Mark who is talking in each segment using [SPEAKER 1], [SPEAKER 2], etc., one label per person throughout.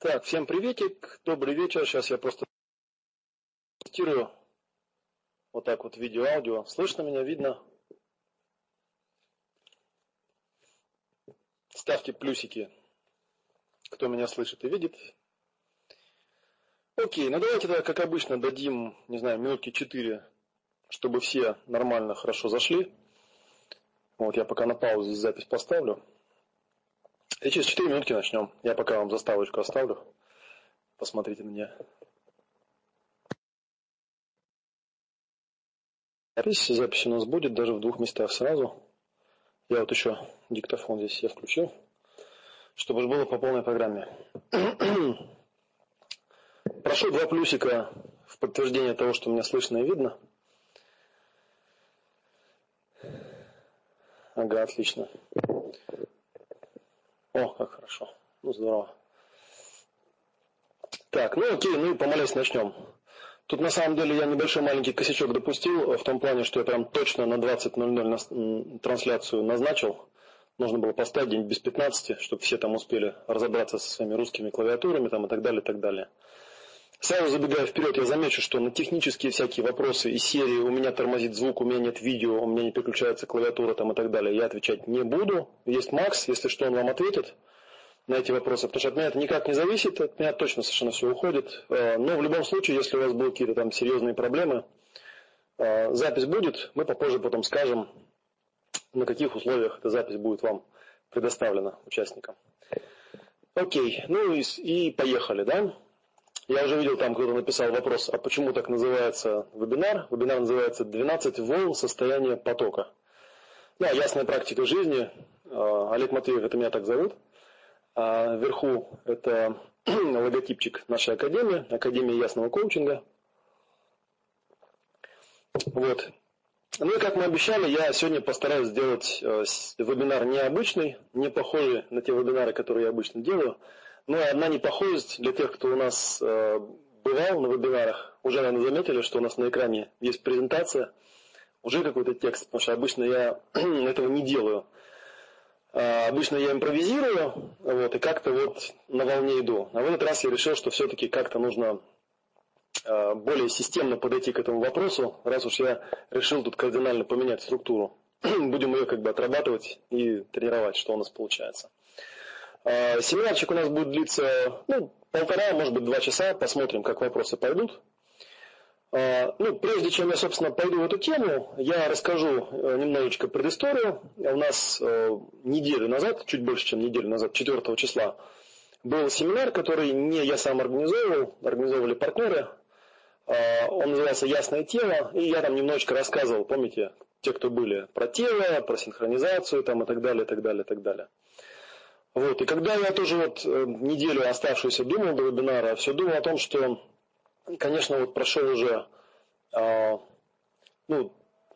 [SPEAKER 1] Так, всем приветик, добрый вечер. Сейчас я просто тестирую вот так вот видео-аудио. Слышно меня, видно? Ставьте плюсики, кто меня слышит и видит. Окей, ну давайте тогда, как обычно, дадим, не знаю, минутки 4, чтобы все нормально, хорошо зашли. Вот я пока на паузу запись поставлю. И через 4 минутки начнем. Я пока вам заставочку оставлю. Посмотрите на меня. Запись, запись у нас будет даже в двух местах сразу. Я вот еще диктофон здесь я включил, чтобы было по полной программе. Прошу два плюсика в подтверждение того, что меня слышно и видно. Ага, отлично. О, как хорошо. Ну, здорово. Так, ну окей, ну и помолясь начнем. Тут на самом деле я небольшой маленький косячок допустил, в том плане, что я прям точно на 20.00 трансляцию назначил. Нужно было поставить день без 15, чтобы все там успели разобраться со своими русскими клавиатурами там, и так далее, и так далее. Сразу забегая вперед, я замечу, что на технические всякие вопросы из серии «У меня тормозит звук, у меня нет видео, у меня не переключается клавиатура» там и так далее, я отвечать не буду. Есть Макс, если что, он вам ответит на эти вопросы, потому что от меня это никак не зависит, от меня точно совершенно все уходит. Э, но в любом случае, если у вас будут какие-то там серьезные проблемы, э, запись будет, мы попозже потом скажем, на каких условиях эта запись будет вам предоставлена участникам. Окей, ну и, и поехали, да? Я уже видел, там кто-то написал вопрос, а почему так называется вебинар? Вебинар называется «12 волн состояния потока». Да, ясная практика жизни. А, Олег Матвеев, это меня так зовут. А вверху это логотипчик нашей академии, Академия ясного коучинга. Вот. Ну и как мы обещали, я сегодня постараюсь сделать э, вебинар необычный, не похожий на те вебинары, которые я обычно делаю. Ну, одна непохожесть для тех, кто у нас э, бывал на вебинарах, уже, наверное, заметили, что у нас на экране есть презентация, уже какой-то текст, потому что обычно я этого не делаю. А, обычно я импровизирую, вот, и как-то вот на волне иду. А в этот раз я решил, что все-таки как-то нужно э, более системно подойти к этому вопросу, раз уж я решил тут кардинально поменять структуру. Будем ее как бы отрабатывать и тренировать, что у нас получается. А, семинарчик у нас будет длиться ну, полтора, может быть, два часа. Посмотрим, как вопросы пойдут. А, ну, прежде чем я, собственно, пойду в эту тему, я расскажу э, немножечко предысторию. У нас э, неделю назад, чуть больше, чем неделю назад, 4 числа, был семинар, который не я сам организовывал, организовывали партнеры. Он назывался «Ясная тема», и я там немножечко рассказывал, помните, те, кто были, про тело, про синхронизацию там, и так далее, и так далее, и так далее. Вот. И когда я тоже вот э, неделю оставшуюся думал до вебинара, все думал о том, что, конечно, вот прошел уже, э, ну,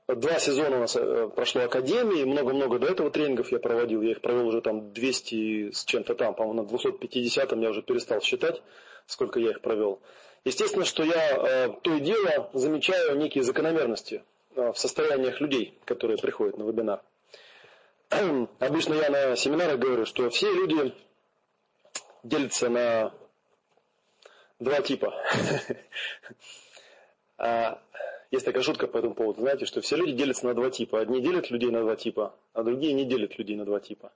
[SPEAKER 1] два сезона у нас э, прошло Академии, много-много до этого тренингов я проводил, я их провел уже там 200 с чем-то там, по-моему, на 250 я уже перестал считать, сколько я их провел. Естественно, что я э, то и дело замечаю некие закономерности в состояниях людей, которые приходят на вебинар. обычно я на семинарах говорю, что все люди делятся на два типа. А, есть такая шутка по этому поводу, знаете, что все люди делятся на два типа. Одни делят людей на два типа, а другие не делят людей на два типа.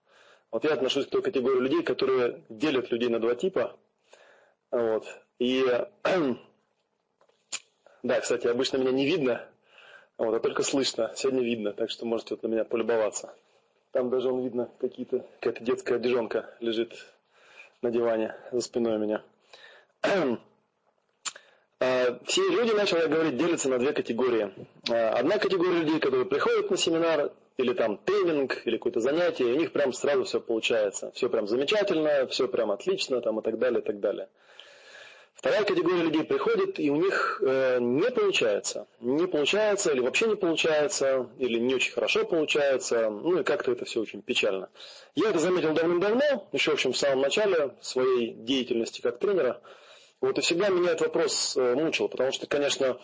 [SPEAKER 1] Вот я отношусь к той категории людей, которые делят людей на два типа. Вот. И да, кстати, обычно меня не видно, вот, а только слышно. Сегодня видно, так что можете вот на меня полюбоваться. Там даже он видно, какие-то, какая-то детская одежонка лежит на диване за спиной у меня. А, все люди, начал я говорить, делятся на две категории. А, одна категория людей, которые приходят на семинар, или там тренинг, или какое-то занятие, и у них прям сразу все получается. Все прям замечательно, все прям отлично, там и так далее, и так далее. Вторая категория людей приходит, и у них э, не получается. Не получается, или вообще не получается, или не очень хорошо получается, ну и как-то это все очень печально. Я это заметил давным-давно, еще, в общем, в самом начале своей деятельности как тренера. Вот и всегда меня этот вопрос э, мучил, потому что, конечно,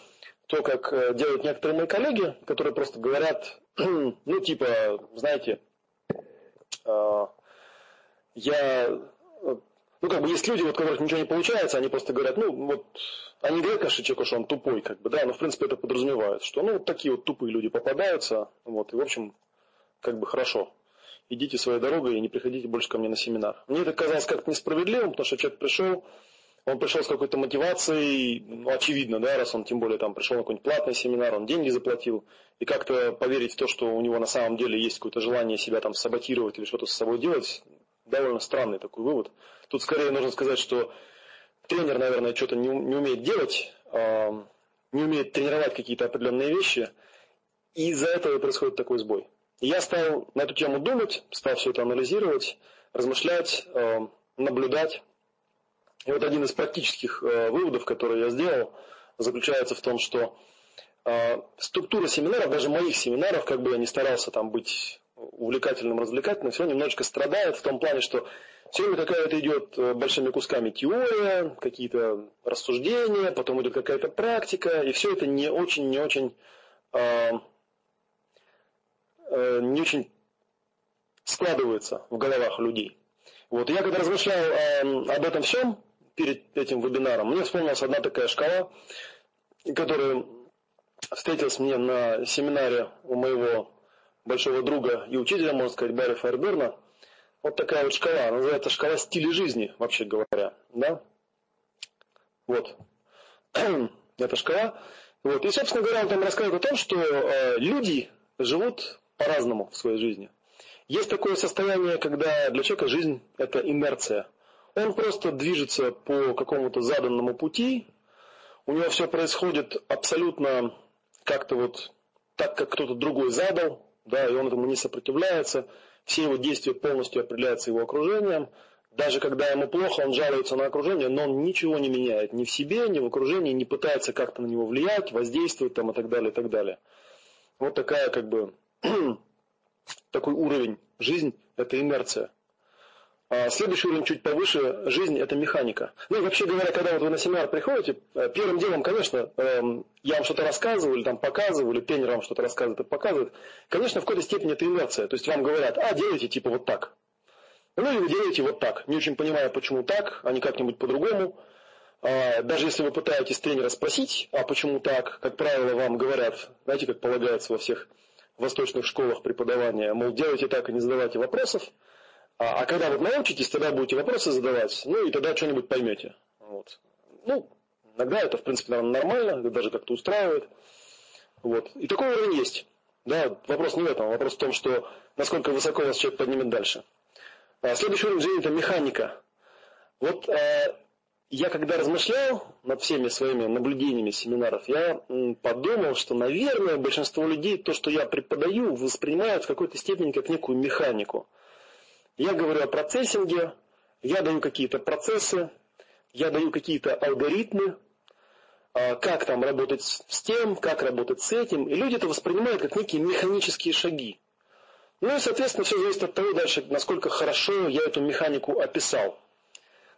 [SPEAKER 1] то, как э, делают некоторые мои коллеги, которые просто говорят, ну, типа, знаете, э, я ну, как бы есть люди, вот, у которых ничего не получается, они просто говорят, ну, вот, они говорят, конечно, человеку, что он тупой, как бы, да, но, в принципе, это подразумевает, что, ну, вот такие вот тупые люди попадаются, вот, и, в общем, как бы хорошо. Идите своей дорогой и не приходите больше ко мне на семинар. Мне это казалось как-то несправедливым, потому что человек пришел, он пришел с какой-то мотивацией, ну, очевидно, да, раз он тем более там пришел на какой-нибудь платный семинар, он деньги заплатил, и как-то поверить в то, что у него на самом деле есть какое-то желание себя там саботировать или что-то с собой делать, довольно странный такой вывод. Тут скорее нужно сказать, что тренер, наверное, что-то не, не умеет делать, э, не умеет тренировать какие-то определенные вещи, и из-за этого происходит такой сбой. И я стал на эту тему думать, стал все это анализировать, размышлять, э, наблюдать. И вот один из практических э, выводов, который я сделал, заключается в том, что э, структура семинаров, даже моих семинаров, как бы я ни старался там быть увлекательным, развлекательным, все немножечко страдает в том плане, что все время какая-то идет э, большими кусками теория, какие-то рассуждения, потом идет какая-то практика, и все это не очень, не очень, э, э, не очень складывается в головах людей. Вот я когда размышлял э, об этом всем перед этим вебинаром, мне вспомнилась одна такая шкала, которая встретилась мне на семинаре у моего большого друга и учителя, можно сказать, Барри Файерберна. Вот такая вот шкала, называется шкала стиля жизни, вообще говоря. Да? Вот. Это шкала. Вот. И, собственно говоря, он там рассказывает о том, что э, люди живут по-разному в своей жизни. Есть такое состояние, когда для человека жизнь – это инерция. Он просто движется по какому-то заданному пути, у него все происходит абсолютно как-то вот так, как кто-то другой задал, да, и он этому не сопротивляется, все его действия полностью определяются его окружением, даже когда ему плохо, он жалуется на окружение, но он ничего не меняет ни в себе, ни в окружении, не пытается как-то на него влиять, воздействовать там и так далее, и так далее. Вот такая как бы такой уровень. Жизнь – это инерция. А следующий уровень чуть повыше, жизнь – это механика. Ну и вообще говоря, когда вот вы на семинар приходите, э, первым делом, конечно, эм, я вам что-то рассказываю, или там показываю, или тренер вам что-то рассказывает и показывает. Конечно, в какой-то степени это инерция. То есть вам говорят, а, делайте типа вот так. Ну и вы делаете вот так. Не очень понимая, почему так, а не как-нибудь по-другому. А, даже если вы пытаетесь тренера спросить, а почему так, как правило, вам говорят, знаете, как полагается во всех восточных школах преподавания, мол, делайте так и не задавайте вопросов. А, а когда вот научитесь, тогда будете вопросы задавать, ну и тогда что-нибудь поймете. Вот. Ну, иногда это, в принципе, наверное, нормально, это даже как-то устраивает. Вот. И такой уровень есть. Да, вопрос не в этом, вопрос в том, что насколько высоко вас человек поднимет дальше. А следующий уровень жизни – это механика. Вот э, я когда размышлял над всеми своими наблюдениями семинаров, я подумал, что, наверное, большинство людей то, что я преподаю, воспринимают в какой-то степени как некую механику – я говорю о процессинге, я даю какие-то процессы, я даю какие-то алгоритмы, а, как там работать с тем, как работать с этим. И люди это воспринимают как некие механические шаги. Ну и, соответственно, все зависит от того дальше, насколько хорошо я эту механику описал.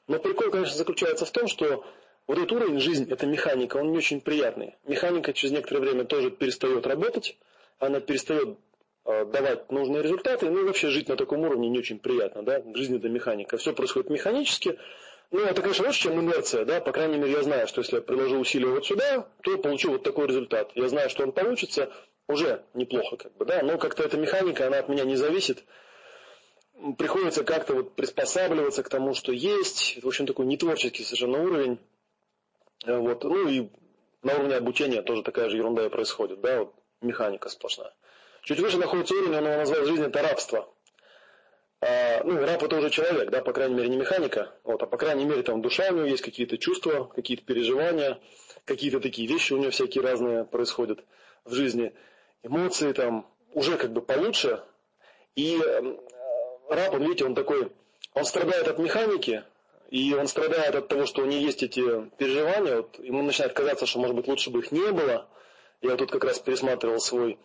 [SPEAKER 1] Но прикол, конечно, заключается в том, что вот этот уровень жизнь, эта механика, он не очень приятный. Механика через некоторое время тоже перестает работать, она перестает давать нужные результаты, ну и вообще жить на таком уровне не очень приятно, да, жизнь это механика, все происходит механически, ну это, конечно, лучше, чем инерция, да, по крайней мере я знаю, что если я приложу усилия вот сюда, то получу вот такой результат, я знаю, что он получится, уже неплохо, как бы, да, но как-то эта механика, она от меня не зависит, приходится как-то вот приспосабливаться к тому, что есть, в общем, такой нетворческий совершенно уровень, э, вот, ну и на уровне обучения тоже такая же ерунда и происходит, да, вот механика сплошная. Чуть выше находится уровень, он его назвал жизнь это рабство. А, ну, раб это уже человек, да, по крайней мере, не механика, вот, а по крайней мере, там душа у него есть, какие-то чувства, какие-то переживания, какие-то такие вещи у него всякие разные происходят в жизни, эмоции там уже как бы получше. И э, раб, он, видите, он такой, он страдает от механики, и он страдает от того, что у него есть эти переживания, вот, ему начинает казаться, что, может быть, лучше бы их не было. Я тут как раз пересматривал свой Эм,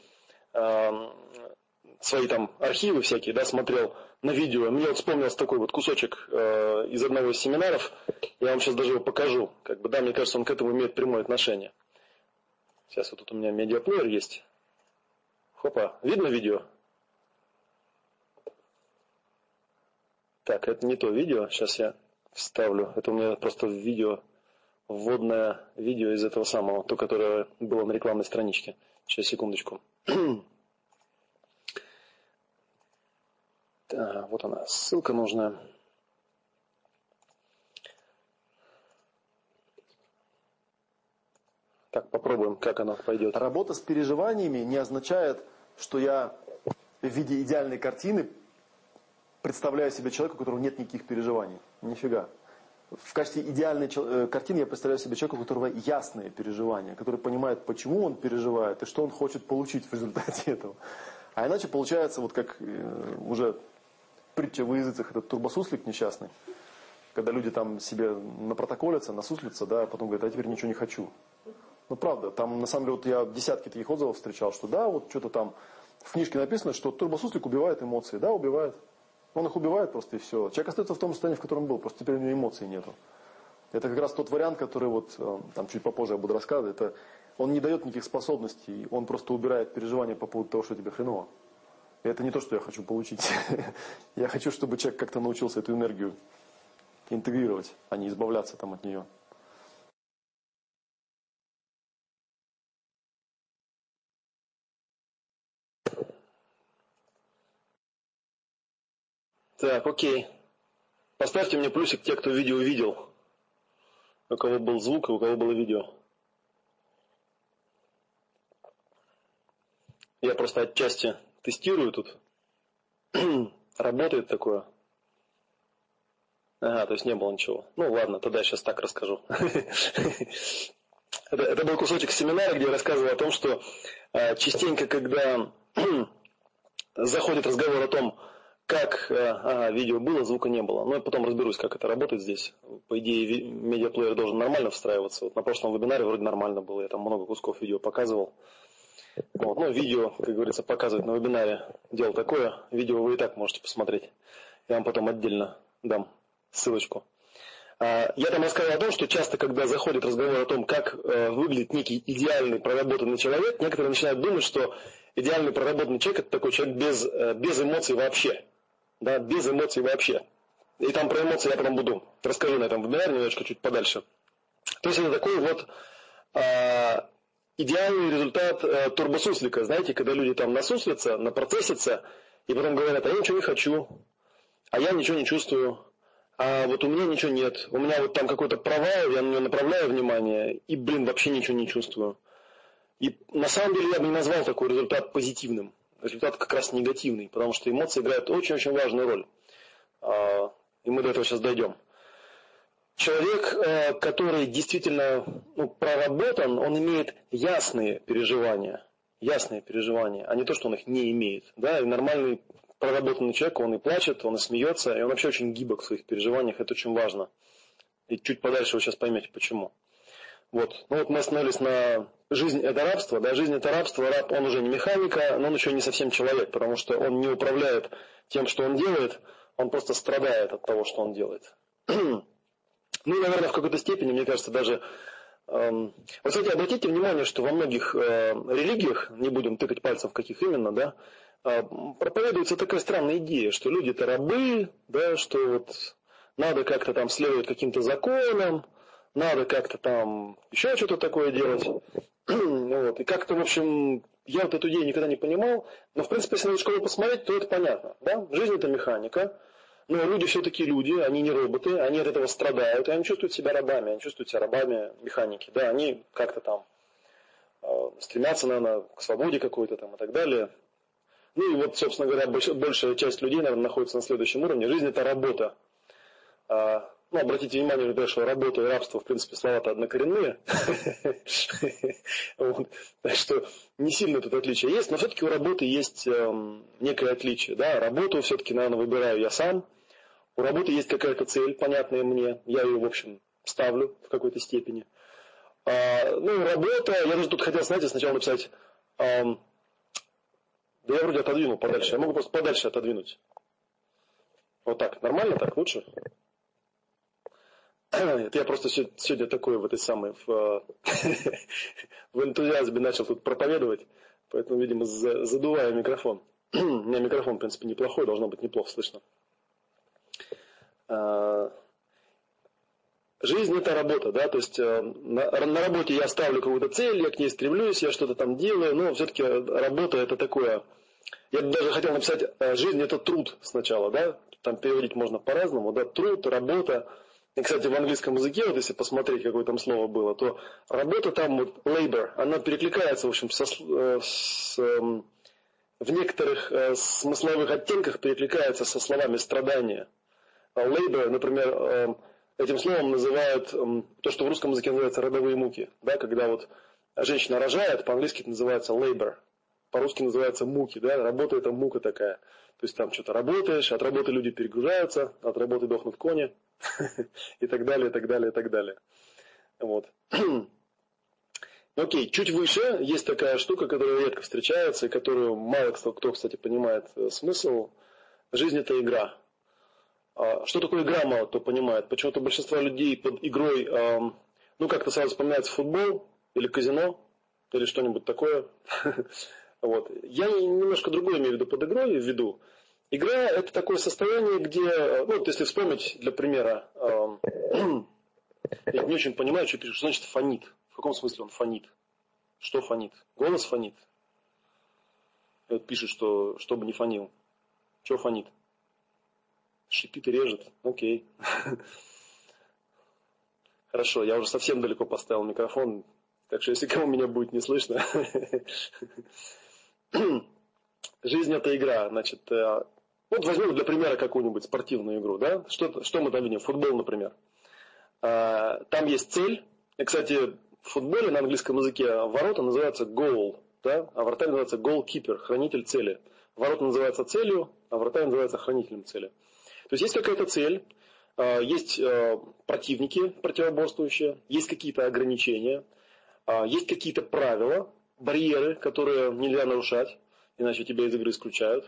[SPEAKER 1] свои там архивы всякие, да, смотрел на видео. Мне вот вспомнился такой вот кусочек э, из одного из семинаров. Я вам сейчас даже его покажу. Как бы, да, мне кажется, он к этому имеет прямое отношение. Сейчас вот тут у меня медиаплеер есть. Хопа, видно видео? Так, это не то видео. Сейчас я вставлю. Это у меня просто видео, вводное видео из этого самого, то, которое было на рекламной страничке. Сейчас, секундочку. Да, вот она, ссылка нужная. Так, попробуем, как оно пойдет.
[SPEAKER 2] Работа с переживаниями не означает, что я в виде идеальной картины представляю себе человека, у которого нет никаких переживаний. Нифига. В качестве идеальной э, картины я представляю себе человека, у которого ясные переживания, который понимает, почему он переживает и что он хочет получить в результате этого. А иначе получается, вот как э, уже притча в языцах, этот турбосуслик несчастный, когда люди там себе напротоколятся, насуслятся, да, а потом говорят, а теперь ничего не хочу. Ну, правда, там, на самом деле, вот я десятки таких отзывов встречал, что да, вот что-то там в книжке написано, что турбосуслик убивает эмоции. Да, убивает. Он их убивает просто и все. Человек остается в том состоянии, в котором был, просто теперь у него эмоций нету. Это как раз тот вариант, который вот, э, там чуть попозже я буду рассказывать, это он не дает никаких способностей, он просто убирает переживания по поводу того, что тебе хреново. И это не то, что я хочу получить. я хочу, чтобы человек как-то научился эту энергию интегрировать, а не избавляться там от нее.
[SPEAKER 1] Так, окей. Поставьте мне плюсик те, кто видео видел. У кого был звук и у кого было видео. Я просто отчасти тестирую тут. Работает такое. Ага, то есть не было ничего. Ну ладно, тогда я сейчас так расскажу. это, это был кусочек семинара, где я рассказывал о том, что э, частенько, когда заходит разговор о том, как ага, видео было, звука не было. Но я потом разберусь, как это работает здесь. По идее, медиаплеер должен нормально встраиваться. Вот на прошлом вебинаре вроде нормально было. Я там много кусков видео показывал. Вот. Ну, видео, как говорится, показывать на вебинаре. Дело такое. Видео вы и так можете посмотреть. Я вам потом отдельно дам ссылочку. А, я там рассказывал о том, что часто, когда заходит разговор о том, как э, выглядит некий идеальный проработанный человек, некоторые начинают думать, что идеальный проработанный человек – это такой человек без, э, без эмоций вообще да, без эмоций вообще. И там про эмоции я потом буду расскажу на этом вебинаре немножечко чуть подальше. То есть это такой вот э, идеальный результат э, турбосуслика, знаете, когда люди там насуслятся, напроцессятся, и потом говорят, а я ничего не хочу, а я ничего не чувствую, а вот у меня ничего нет, у меня вот там какой-то провал, я на него направляю внимание, и, блин, вообще ничего не чувствую. И на самом деле я бы не назвал такой результат позитивным результат как раз негативный, потому что эмоции играют очень-очень важную роль. А, и мы до этого сейчас дойдем. Человек, э, который действительно ну, проработан, он имеет ясные переживания. Ясные переживания, а не то, что он их не имеет. Да? И нормальный проработанный человек, он и плачет, он и смеется, и он вообще очень гибок в своих переживаниях, это очень важно. И чуть подальше вы сейчас поймете, почему. Вот. Ну вот мы остановились на жизнь это рабство, да, жизнь это рабство, раб, он уже не механика, но он еще не совсем человек, потому что он не управляет тем, что он делает, он просто страдает от того, что он делает. ну и, наверное, в какой-то степени, мне кажется, даже... Эм, вот, кстати, обратите внимание, что во многих э, религиях, не будем тыкать пальцем в каких именно, да, э, проповедуется такая странная идея, что люди это рабы, да, что вот надо как-то там следовать каким-то законам, надо как-то там еще что-то такое делать. вот. И как-то, в общем, я вот эту идею никогда не понимал, но, в принципе, если на школу посмотреть, то это понятно. Да? Жизнь – это механика, но люди все-таки люди, они не роботы, они от этого страдают, и они чувствуют себя рабами, они чувствуют себя рабами механики. Да, они как-то там э, стремятся, наверное, к свободе какой-то там и так далее. Ну и вот, собственно говоря, большая часть людей, наверное, находится на следующем уровне. Жизнь – это работа. А, ну, обратите внимание, например, что работа и рабство, в принципе, слова-то однокоренные. Так что не сильно тут отличие есть, но все-таки у работы есть эм, некое отличие. Да? Работу все-таки, наверное, выбираю я сам. У работы есть какая-то цель, понятная мне. Я ее, в общем, ставлю в какой-то степени. А, ну, работа, я даже тут хотел, знаете, сначала написать, эм, да я вроде отодвинул подальше, я могу просто подальше отодвинуть. Вот так, нормально так, лучше? Это я просто сегодня такой в этой самой, в, в энтузиазме начал тут проповедовать, поэтому, видимо, задуваю микрофон. У меня микрофон, в принципе, неплохой, должно быть неплохо слышно. А, жизнь это работа, да, то есть э, на, на работе я ставлю какую-то цель, я к ней стремлюсь, я что-то там делаю, но все-таки работа это такое, я даже хотел написать, э, жизнь это труд сначала, да, там переводить можно по-разному, да, труд, работа. И, кстати, в английском языке, вот если посмотреть, какое там слово было, то работа там, вот, labor, она перекликается, в общем, со, э, с, эм, в некоторых э, смысловых оттенках перекликается со словами страдания. А labor, например, э, этим словом называют э, то, что в русском языке называется родовые муки. Да, когда вот женщина рожает, по-английски это называется labor, по-русски называется муки, да, работа это мука такая. То есть там что-то работаешь, от работы люди перегружаются, от работы дохнут кони и так далее, и так далее, и так далее. Вот. Окей, чуть выше есть такая штука, которая редко встречается, и которую мало кто, кстати, понимает э, смысл. Жизнь это игра. А что такое игра, мало кто понимает. Почему-то большинство людей под игрой, ну как-то сразу вспоминается футбол или казино, или что-нибудь такое. Вот. Я немножко другое имею в виду под игрой в виду. Игра это такое состояние, где, ну вот если вспомнить для примера, я не очень понимаю, что что значит фонит каком смысле он фонит? Что фонит? Голос фонит. И вот пишет, что чтобы не фонил. Что фонит? Шипит и режет. Окей. Хорошо, я уже совсем далеко поставил микрофон, так что если кому меня будет не слышно. Жизнь это игра. Значит, э, вот возьмем для примера какую-нибудь спортивную игру. Да? Что, что мы там видим? Футбол, например. А, там есть цель. И, кстати, в футболе на английском языке ворота называются goal, да? а вратарь называется goalkeeper, хранитель цели. Ворота называются целью, а вратарь называется хранителем цели. То есть есть какая-то цель, а, есть а, противники противоборствующие, есть какие-то ограничения, есть какие-то правила, барьеры, которые нельзя нарушать, иначе тебя из игры исключают.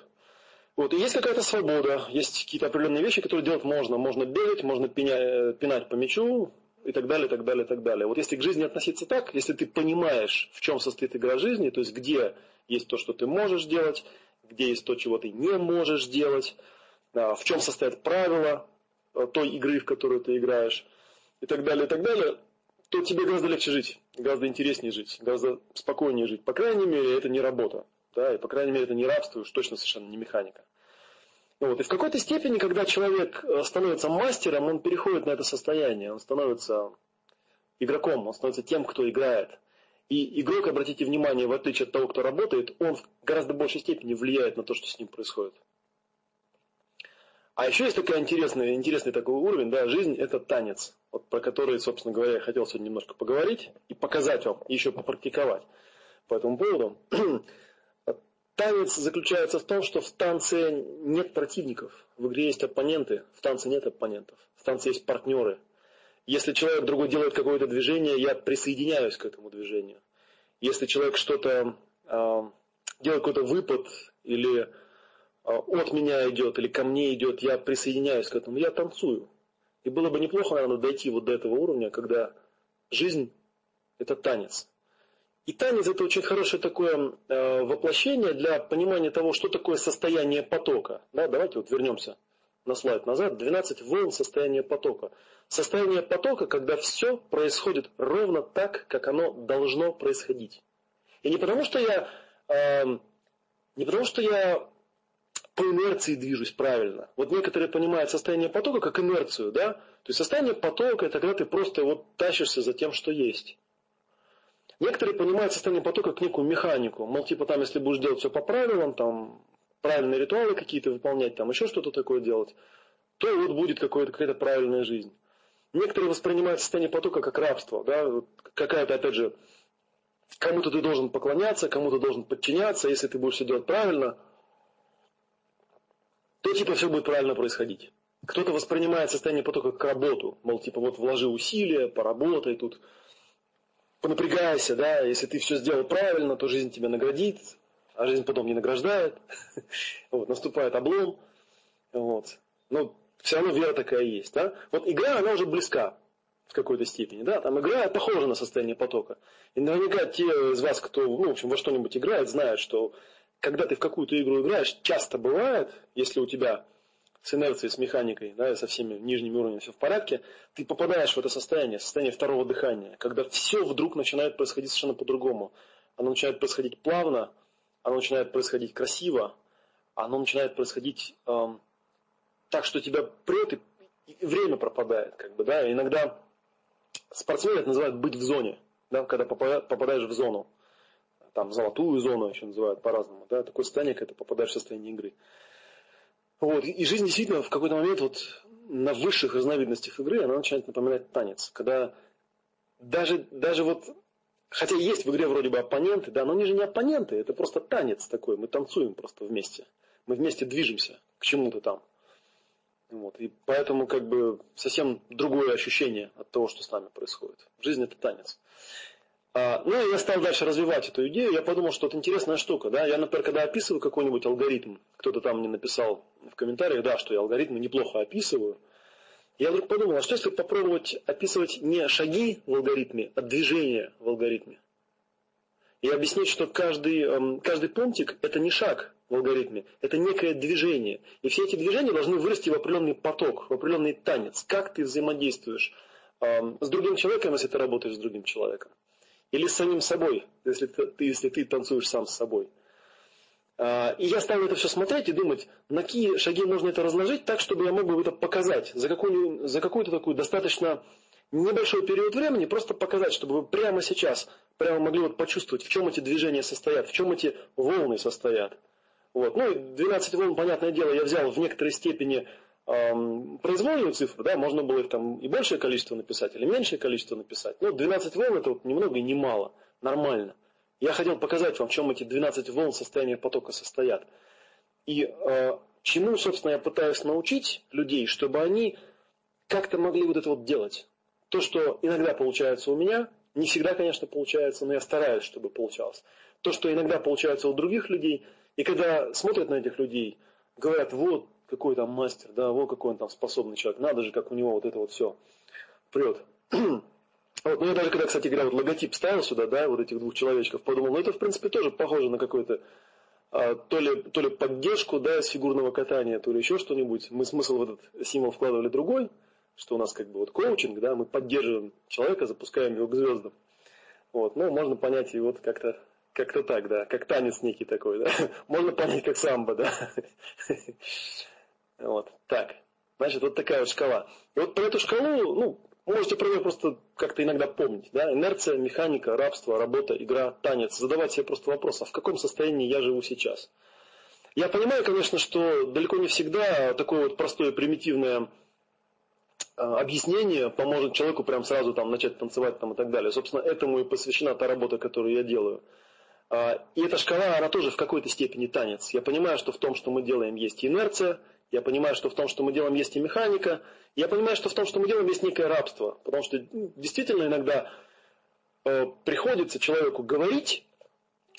[SPEAKER 1] Вот, и есть какая-то свобода, есть какие-то определенные вещи, которые делать можно. Можно бегать, можно пинять, пинать по мячу, и так далее, так далее, так далее. Вот если к жизни относиться так, если ты понимаешь, в чем состоит игра жизни, то есть где есть то, что ты можешь делать, где есть то, чего ты не можешь делать, в чем состоят правила э, той игры, в которую ты играешь, и так далее, и так далее, то тебе гораздо легче жить, гораздо интереснее жить, гораздо спокойнее жить. По крайней мере, это не работа, да, и по крайней мере, это не рабство, уж точно совершенно не механика. Вот. И в какой-то степени, когда человек э, становится мастером, он переходит на это состояние, он становится игроком, он становится тем, кто играет. И игрок, обратите внимание, в отличие от того, кто работает, он в гораздо большей степени влияет на то, что с ним происходит. А еще есть такой интересный, интересный такой уровень, да, жизнь это танец, вот про который, собственно говоря, я хотел сегодня немножко поговорить и показать вам, еще попрактиковать по этому поводу. Танец заключается в том, что в танце нет противников. В игре есть оппоненты, в танце нет оппонентов. В танце есть партнеры. Если человек другой делает какое-то движение, я присоединяюсь к этому движению. Если человек что-то э, делает какой-то выпад или э, от меня идет, или ко мне идет, я присоединяюсь к этому, я танцую. И было бы неплохо, наверное, дойти вот до этого уровня, когда жизнь – это танец. И танец это очень хорошее такое э, воплощение для понимания того, что такое состояние потока. Да, давайте вот вернемся на слайд назад. 12 волн состояния потока. Состояние потока, когда все происходит ровно так, как оно должно происходить. И не потому, что я, э, не потому, что я по инерции движусь правильно. Вот некоторые понимают состояние потока как инерцию, да? То есть состояние потока это когда ты просто вот тащишься за тем, что есть. Некоторые понимают состояние потока как некую механику. Мол, типа там, если будешь делать все по правилам, там, правильные ритуалы какие-то выполнять, там, еще что-то такое делать, то вот будет какая-то правильная жизнь. Некоторые воспринимают состояние потока как рабство, да, какая-то, опять же, кому-то ты должен поклоняться, кому-то должен подчиняться, если ты будешь все делать правильно, то типа все будет правильно происходить. Кто-то воспринимает состояние потока как работу, мол, типа вот вложи усилия, поработай тут, понапрягайся, да, если ты все сделал правильно, то жизнь тебя наградит, а жизнь потом не награждает. вот, наступает облом. Вот. Но все равно вера такая есть. Да? Вот игра, она уже близка в какой-то степени. Да? Там игра похожа на состояние потока. И наверняка те из вас, кто ну, в общем, во что-нибудь играет, знают, что когда ты в какую-то игру играешь, часто бывает, если у тебя с инерцией, с механикой, да, со всеми нижними уровнями все в порядке, ты попадаешь в это состояние, состояние второго дыхания, когда все вдруг начинает происходить совершенно по-другому. Оно начинает происходить плавно, оно начинает происходить красиво, оно начинает происходить эм, так, что тебя прет, и, и время пропадает, как бы, да, иногда спортсмены это называют быть в зоне, да, когда попадаешь в зону, там, золотую зону еще называют по-разному, да, такое состояние, когда ты попадаешь в состояние игры. Вот. И жизнь действительно в какой-то момент вот на высших разновидностях игры она начинает напоминать танец. Когда даже, даже вот, хотя есть в игре вроде бы оппоненты, да, но они же не оппоненты, это просто танец такой, мы танцуем просто вместе. Мы вместе движемся к чему-то там. Вот. И поэтому как бы совсем другое ощущение от того, что с нами происходит. Жизнь это танец. А, ну, я стал дальше развивать эту идею, я подумал, что это интересная штука. Да? Я, например, когда описываю какой-нибудь алгоритм, кто-то там мне написал в комментариях, да, что я алгоритмы неплохо описываю, я вдруг подумал, а что если попробовать описывать не шаги в алгоритме, а движения в алгоритме? И объяснить, что каждый, эм, каждый пунктик – это не шаг в алгоритме, это некое движение. И все эти движения должны вырасти в определенный поток, в определенный танец. Как ты взаимодействуешь эм, с другим человеком, если ты работаешь с другим человеком? Или с самим собой, если ты, если ты танцуешь сам с собой. А, и я стал это все смотреть и думать, на какие шаги можно это разложить так, чтобы я мог бы это показать за, какую, за какую-то такую достаточно небольшой период времени, просто показать, чтобы вы прямо сейчас прямо могли вот почувствовать, в чем эти движения состоят, в чем эти волны состоят. Вот. Ну, 12 волн, понятное дело, я взял в некоторой степени произвольную цифру, да, можно было их там и большее количество написать, или меньшее количество написать. Но 12 волн это вот ни много и ни мало, нормально. Я хотел показать вам, в чем эти 12 волн состояния потока состоят. И э, чему, собственно, я пытаюсь научить людей, чтобы они как-то могли вот это вот делать. То, что иногда получается у меня, не всегда, конечно, получается, но я стараюсь, чтобы получалось. То, что иногда получается у других людей, и когда смотрят на этих людей, говорят, вот, какой там мастер, да, вот какой он там способный человек, надо же, как у него вот это вот все прет. Вот, ну я даже когда, кстати говоря, вот логотип ставил сюда, да, вот этих двух человечков, подумал, ну это в принципе тоже похоже на какой-то а, то, ли, то ли поддержку, да, из фигурного катания, то ли еще что-нибудь. Мы смысл в этот символ вкладывали другой, что у нас как бы вот коучинг, да, мы поддерживаем человека, запускаем его к звездам. Вот, ну, можно понять и вот как-то как-то так, да, как танец некий такой, да. Можно понять как самбо, да. Вот, так. Значит, вот такая вот шкала. И вот про эту шкалу, ну, можете про нее просто как-то иногда помнить, да. Инерция, механика, рабство, работа, игра, танец. Задавать себе просто вопрос, а в каком состоянии я живу сейчас? Я понимаю, конечно, что далеко не всегда такое вот простое примитивное а, объяснение поможет человеку прям сразу там начать танцевать там и так далее. Собственно, этому и посвящена та работа, которую я делаю. А, и эта шкала, она тоже в какой-то степени танец. Я понимаю, что в том, что мы делаем, есть инерция, я понимаю, что в том, что мы делаем, есть и механика, я понимаю, что в том, что мы делаем, есть некое рабство. Потому что ну, действительно иногда э, приходится человеку говорить,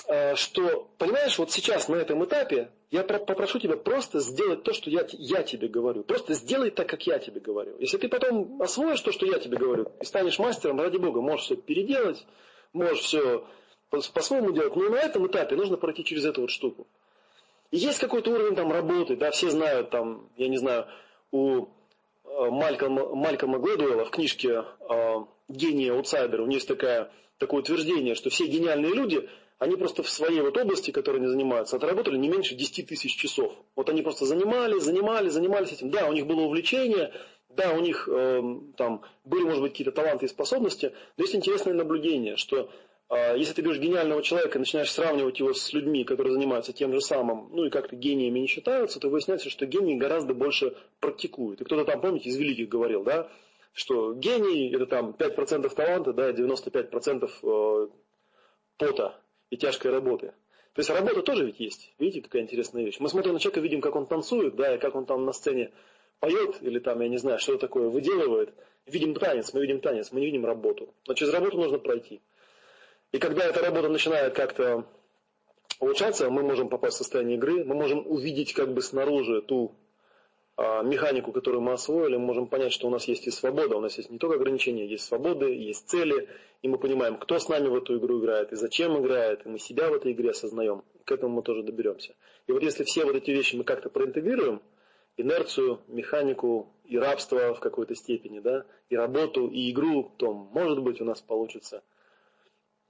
[SPEAKER 1] э, что, понимаешь, вот сейчас на этом этапе я попрошу тебя просто сделать то, что я, я тебе говорю. Просто сделай так, как я тебе говорю. Если ты потом освоишь то, что я тебе говорю, и станешь мастером, ради Бога, можешь все переделать, можешь все по-своему делать, но на этом этапе нужно пройти через эту вот штуку. Есть какой-то уровень там работы, да, все знают там, я не знаю, у э, Малькома, Малькома Глэдуэлла в книжке э, «Гений аутсайдер» у него есть такая, такое утверждение, что все гениальные люди, они просто в своей вот области, которой они занимаются, отработали не меньше 10 тысяч часов. Вот они просто занимались, занимались, занимались этим. Да, у них было увлечение, да, у них э, там были, может быть, какие-то таланты и способности, но есть интересное наблюдение, что если ты берешь гениального человека и начинаешь сравнивать его с людьми, которые занимаются тем же самым, ну и как-то гениями не считаются, то выясняется, что гений гораздо больше практикует. И кто-то там, помните, из великих говорил, да, что гений это там 5% таланта, да, 95% э, пота и тяжкой работы. То есть работа тоже ведь есть. Видите, какая интересная вещь. Мы смотрим на человека, видим, как он танцует, да, и как он там на сцене поет, или там, я не знаю, что такое выделывает. Видим танец, мы видим танец, мы не видим работу. Но через работу нужно пройти. И когда эта работа начинает как-то улучшаться, мы можем попасть в состояние игры, мы можем увидеть как бы снаружи ту а, механику, которую мы освоили, мы можем понять, что у нас есть и свобода, у нас есть не только ограничения, есть свободы, есть цели, и мы понимаем, кто с нами в эту игру играет, и зачем играет, и мы себя в этой игре осознаем. К этому мы тоже доберемся. И вот если все вот эти вещи мы как-то проинтегрируем, инерцию, механику и рабство в какой-то степени, да, и работу, и игру, то, может быть, у нас получится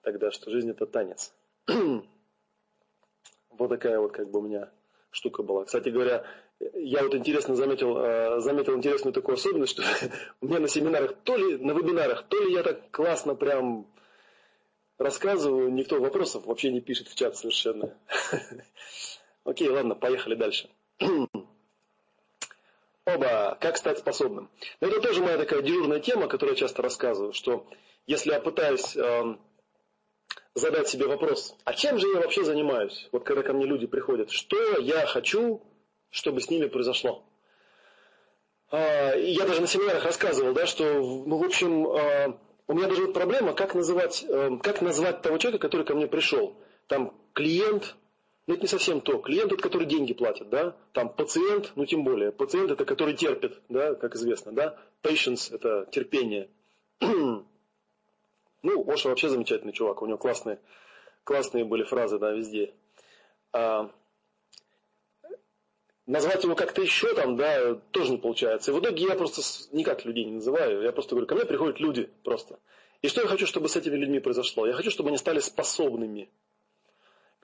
[SPEAKER 1] тогда, что жизнь это танец. вот такая вот как бы у меня штука была. Кстати говоря, я вот интересно заметил, э, заметил интересную такую особенность, что у меня на семинарах, то ли на вебинарах, то ли я так классно прям рассказываю, никто вопросов вообще не пишет в чат совершенно. Окей, ладно, поехали дальше. Оба, как стать способным? Но это тоже моя такая дежурная тема, которую я часто рассказываю, что если я пытаюсь э, задать себе вопрос, а чем же я вообще занимаюсь? Вот когда ко мне люди приходят, что я хочу, чтобы с ними произошло? Э, я даже на семинарах рассказывал, да, что, ну, в общем, э, у меня даже вот проблема, как называть, э, как назвать того человека, который ко мне пришел. Там клиент, но это не совсем то. Клиент это который деньги платит, да. Там пациент, ну тем более. Пациент это который терпит, да, как известно, да. Patience это терпение. ну, Оша вообще замечательный чувак. У него классные, классные были фразы, да, везде. А, назвать его как-то еще там, да, тоже не получается. И в итоге я просто никак людей не называю. Я просто говорю, ко мне приходят люди просто. И что я хочу, чтобы с этими людьми произошло? Я хочу, чтобы они стали способными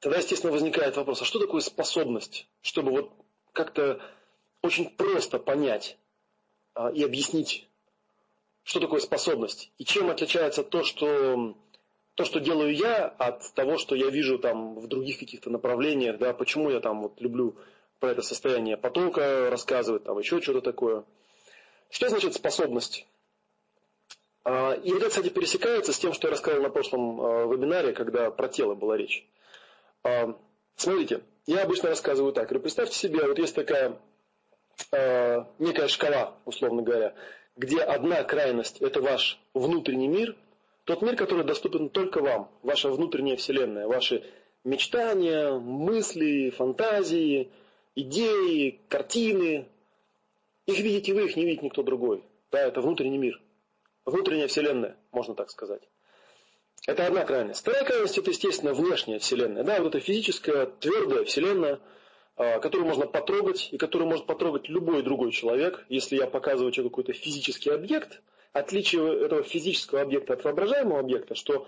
[SPEAKER 1] Тогда, естественно, возникает вопрос, а что такое способность? Чтобы вот как-то очень просто понять а, и объяснить, что такое способность. И чем отличается то, что, то, что делаю я, от того, что я вижу там в других каких-то направлениях, да, почему я там вот люблю про это состояние потока рассказывать, там еще что-то такое. Что значит способность? А, и это, кстати, пересекается с тем, что я рассказывал на прошлом а, вебинаре, когда про тело была речь. А, смотрите, я обычно рассказываю так. Представьте себе, вот есть такая некая шкала, условно говоря, где одна крайность – это ваш внутренний мир, тот мир, который доступен только вам, ваша внутренняя вселенная, ваши мечтания, мысли, фантазии, идеи, картины. Их видите вы, их не видит никто другой. Да, это внутренний мир. Внутренняя вселенная, можно так сказать. Это одна крайность. Вторая крайность это, естественно, внешняя Вселенная. Да, вот эта физическая, твердая Вселенная, а, которую можно потрогать, и которую может потрогать любой другой человек. Если я показываю человеку какой-то физический объект, отличие этого физического объекта от воображаемого объекта, что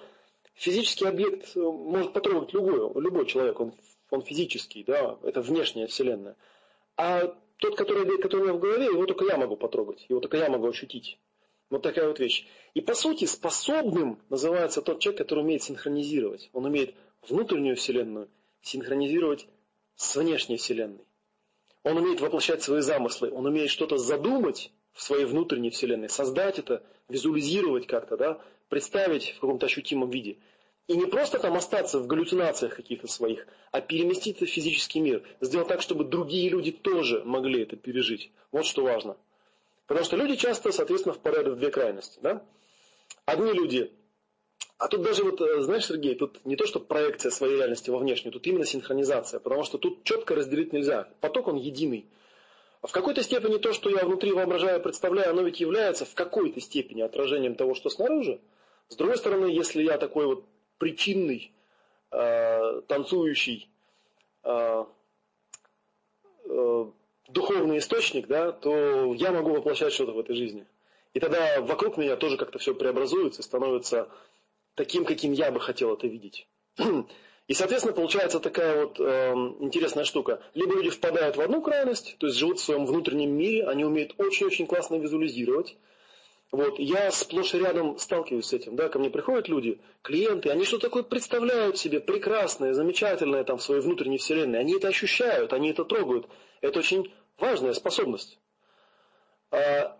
[SPEAKER 1] физический объект э, может потрогать любой, любой человек, он, он физический, да, это внешняя Вселенная. А тот, который, который у меня в голове, его только я могу потрогать, его только я могу ощутить. Вот такая вот вещь. И по сути способным называется тот человек, который умеет синхронизировать. Он умеет внутреннюю Вселенную синхронизировать с внешней Вселенной. Он умеет воплощать свои замыслы, он умеет что-то задумать в своей внутренней Вселенной, создать это, визуализировать как-то, да, представить в каком-то ощутимом виде. И не просто там остаться в галлюцинациях каких-то своих, а переместить это в физический мир. Сделать так, чтобы другие люди тоже могли это пережить. Вот что важно. Потому что люди часто, соответственно, впадают в две крайности. Да? Одни люди, а тут даже вот, э, знаешь, Сергей, тут не то, что проекция своей реальности во внешнюю, тут именно синхронизация, потому что тут четко разделить нельзя. Поток, он единый. А в какой-то степени то, что я внутри воображаю, представляю, оно ведь является в какой-то степени отражением того, что снаружи. С другой стороны, если я такой вот причинный, э, танцующий, э, э, духовный источник, да, то я могу воплощать что-то в этой жизни. И тогда вокруг меня тоже как-то все преобразуется, становится таким, каким я бы хотел это видеть. И, соответственно, получается такая вот э, интересная штука. Либо люди впадают в одну крайность, то есть живут в своем внутреннем мире, они умеют очень-очень классно визуализировать. Вот, я сплошь и рядом сталкиваюсь с этим, да, ко мне приходят люди, клиенты, они что такое представляют себе прекрасное, замечательное там в своей внутренней вселенной, они это ощущают, они это трогают. Это очень важная способность. А,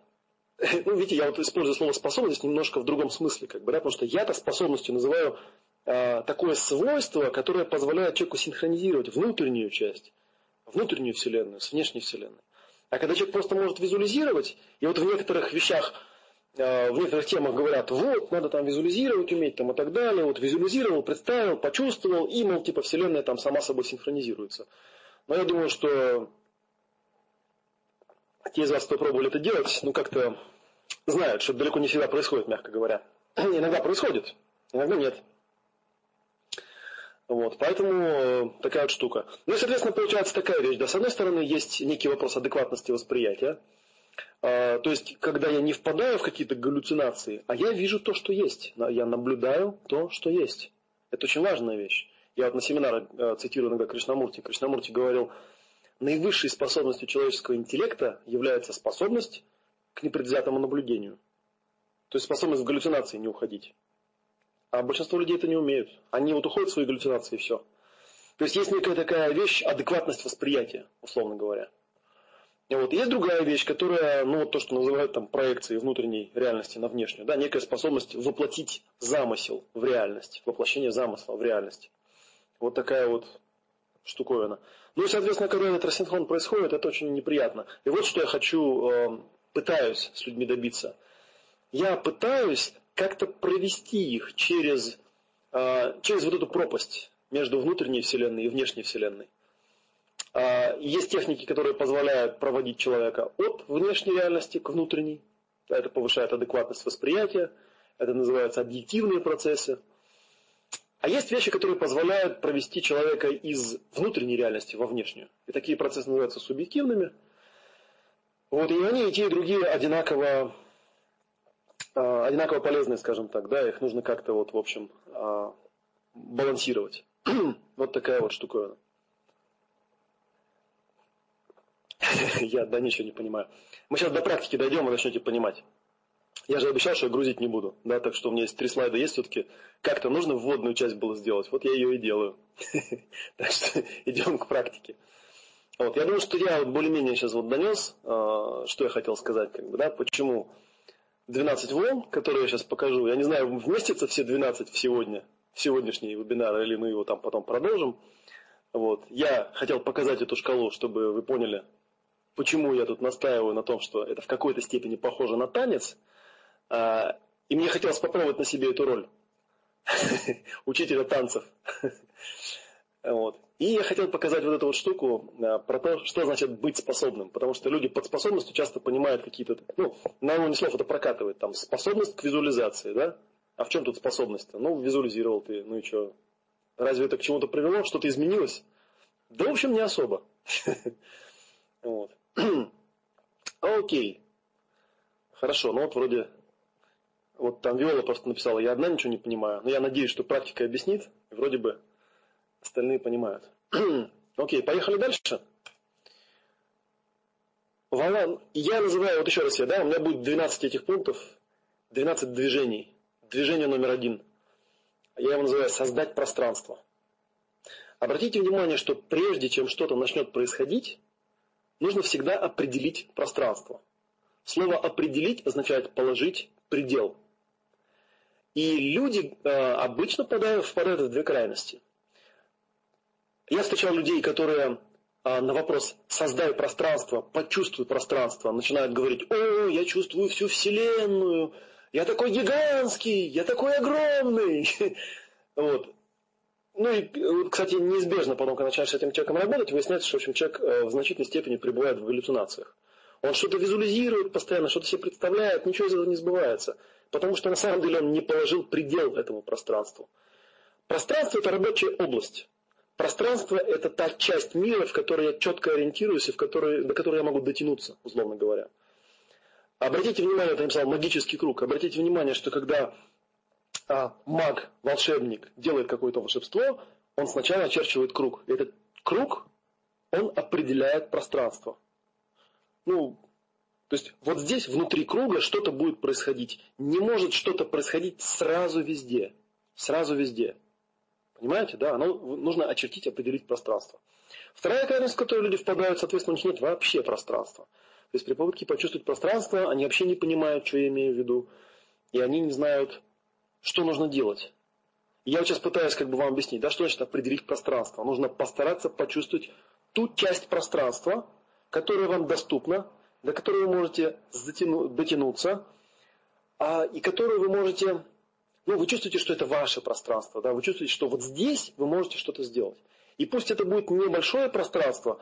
[SPEAKER 1] ну, видите, я вот использую слово способность немножко в другом смысле, как бы, да, потому что я-то способностью называю а, такое свойство, которое позволяет человеку синхронизировать внутреннюю часть, внутреннюю вселенную с внешней вселенной. А когда человек просто может визуализировать, и вот в некоторых вещах, а, в некоторых темах говорят, вот, надо там визуализировать уметь там и так далее, вот визуализировал, представил, почувствовал, и, мол, типа, вселенная там сама собой синхронизируется. Но я думаю, что те из вас, кто пробовали это делать, ну как-то знают, что далеко не всегда происходит, мягко говоря. Иногда происходит, иногда нет. Вот, поэтому э, такая вот штука. Ну и, соответственно, получается такая вещь. Да, с одной стороны, есть некий вопрос адекватности восприятия. А, то есть, когда я не впадаю в какие-то галлюцинации, а я вижу то, что есть. Я наблюдаю то, что есть. Это очень важная вещь. Я вот на семинаре э, цитирую иногда Кришнамурти. Кришнамурти говорил, наивысшей способностью человеческого интеллекта является способность к непредвзятому наблюдению. То есть способность в галлюцинации не уходить. А большинство людей это не умеют. Они вот уходят в свои галлюцинации и все. То есть есть некая такая вещь, адекватность восприятия, условно говоря. И вот есть другая вещь, которая, ну вот то, что называют там проекцией внутренней реальности на внешнюю, да, некая способность воплотить замысел в реальность, воплощение замысла в реальность. Вот такая вот штуковина. Ну и, соответственно, когда этот рассинхрон происходит, это очень неприятно. И вот что я хочу, э, пытаюсь с людьми добиться. Я пытаюсь как-то провести их через, э, через вот эту пропасть между внутренней вселенной и внешней вселенной. А, есть техники, которые позволяют проводить человека от внешней реальности к внутренней. Это повышает адекватность восприятия. Это называется объективные процессы. А есть вещи, которые позволяют провести человека из внутренней реальности во внешнюю. И такие процессы называются субъективными. Вот, и они и те, и другие одинаково, а, одинаково полезны, скажем так. Да, их нужно как-то, вот, в общем, а, балансировать. вот такая вот штуковина. Я да ничего не понимаю. Мы сейчас до практики дойдем, вы начнете понимать. Я же обещал, что я грузить не буду. Да, так что у меня есть три слайда есть все-таки. Как-то нужно вводную часть было сделать. Вот я ее и делаю. Так что идем к практике. Вот, я думаю, что я более-менее сейчас вот донес, а, что я хотел сказать, как бы, да, почему 12 волн, которые я сейчас покажу, я не знаю, вместятся все 12 в сегодня, в сегодняшний вебинар, или мы его там потом продолжим. Вот. Я хотел показать эту шкалу, чтобы вы поняли, почему я тут настаиваю на том, что это в какой-то степени похоже на танец. А, и мне хотелось попробовать на себе эту роль учителя танцев. Вот. И я хотел показать вот эту вот штуку а, про то, что значит быть способным. Потому что люди под способностью часто понимают какие-то, ну, на уровне слов это прокатывает. Там способность к визуализации, да? А в чем тут способность-то? Ну, визуализировал ты, ну и что? Разве это к чему-то привело? Что-то изменилось? Да, в общем, не особо. Вот. Окей. Хорошо, ну вот вроде... Вот там Виола просто написала, я одна ничего не понимаю, но я надеюсь, что практика объяснит, и вроде бы остальные понимают. Окей, поехали дальше. Волна, я называю, вот еще раз я, да, у меня будет 12 этих пунктов, 12 движений. Движение номер один. Я его называю создать пространство. Обратите внимание, что прежде чем что-то начнет происходить, нужно всегда определить пространство. Слово «определить» означает «положить предел». И люди э, обычно впадают, впадают в две крайности. Я встречал людей, которые э, на вопрос «создай пространство», «почувствуй пространство» начинают говорить «О, я чувствую всю Вселенную, я такой гигантский, я такой огромный». Вот. Ну и, кстати, неизбежно потом, когда начинаешь с этим человеком работать, выясняется, что в общем, человек э, в значительной степени пребывает в галлюцинациях. Он что-то визуализирует постоянно, что-то себе представляет, ничего из этого не сбывается. Потому что на самом деле он не положил предел этому пространству. Пространство – это рабочая область. Пространство – это та часть мира, в которой я четко ориентируюсь и в которой, до которой я могу дотянуться, условно говоря. Обратите внимание, я написал магический круг. Обратите внимание, что когда а, маг, волшебник делает какое-то волшебство, он сначала очерчивает круг. И этот круг, он определяет пространство. Ну, то есть вот здесь, внутри круга, что-то будет происходить. Не может что-то происходить сразу везде. Сразу везде. Понимаете, да? Оно, нужно очертить, определить пространство. Вторая крайность, в которую люди впадают, соответственно, у них нет вообще пространства. То есть при попытке почувствовать пространство, они вообще не понимают, что я имею в виду. И они не знают, что нужно делать? Я сейчас пытаюсь как бы вам объяснить, да, что значит определить пространство. Нужно постараться почувствовать ту часть пространства, которая вам доступна, до которой вы можете затяну, дотянуться, а, и которую вы можете, ну, вы чувствуете, что это ваше пространство, да, вы чувствуете, что вот здесь вы можете что-то сделать. И пусть это будет небольшое пространство,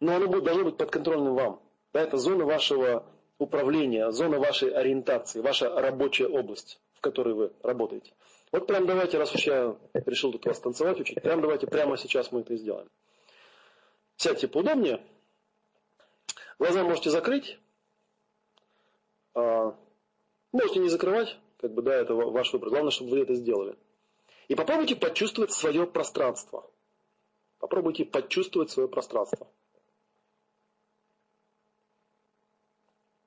[SPEAKER 1] но оно будет, должно быть подконтрольным вам. Да, это зона вашего управления, зона вашей ориентации, ваша рабочая область в которой вы работаете. Вот прям давайте, раз уж я решил тут вас танцевать учить, прям давайте прямо сейчас мы это и сделаем. Сядьте поудобнее. Глаза можете закрыть. А, можете не закрывать, как бы, да, это ваш выбор. Главное, чтобы вы это сделали. И попробуйте почувствовать свое пространство. Попробуйте почувствовать свое пространство.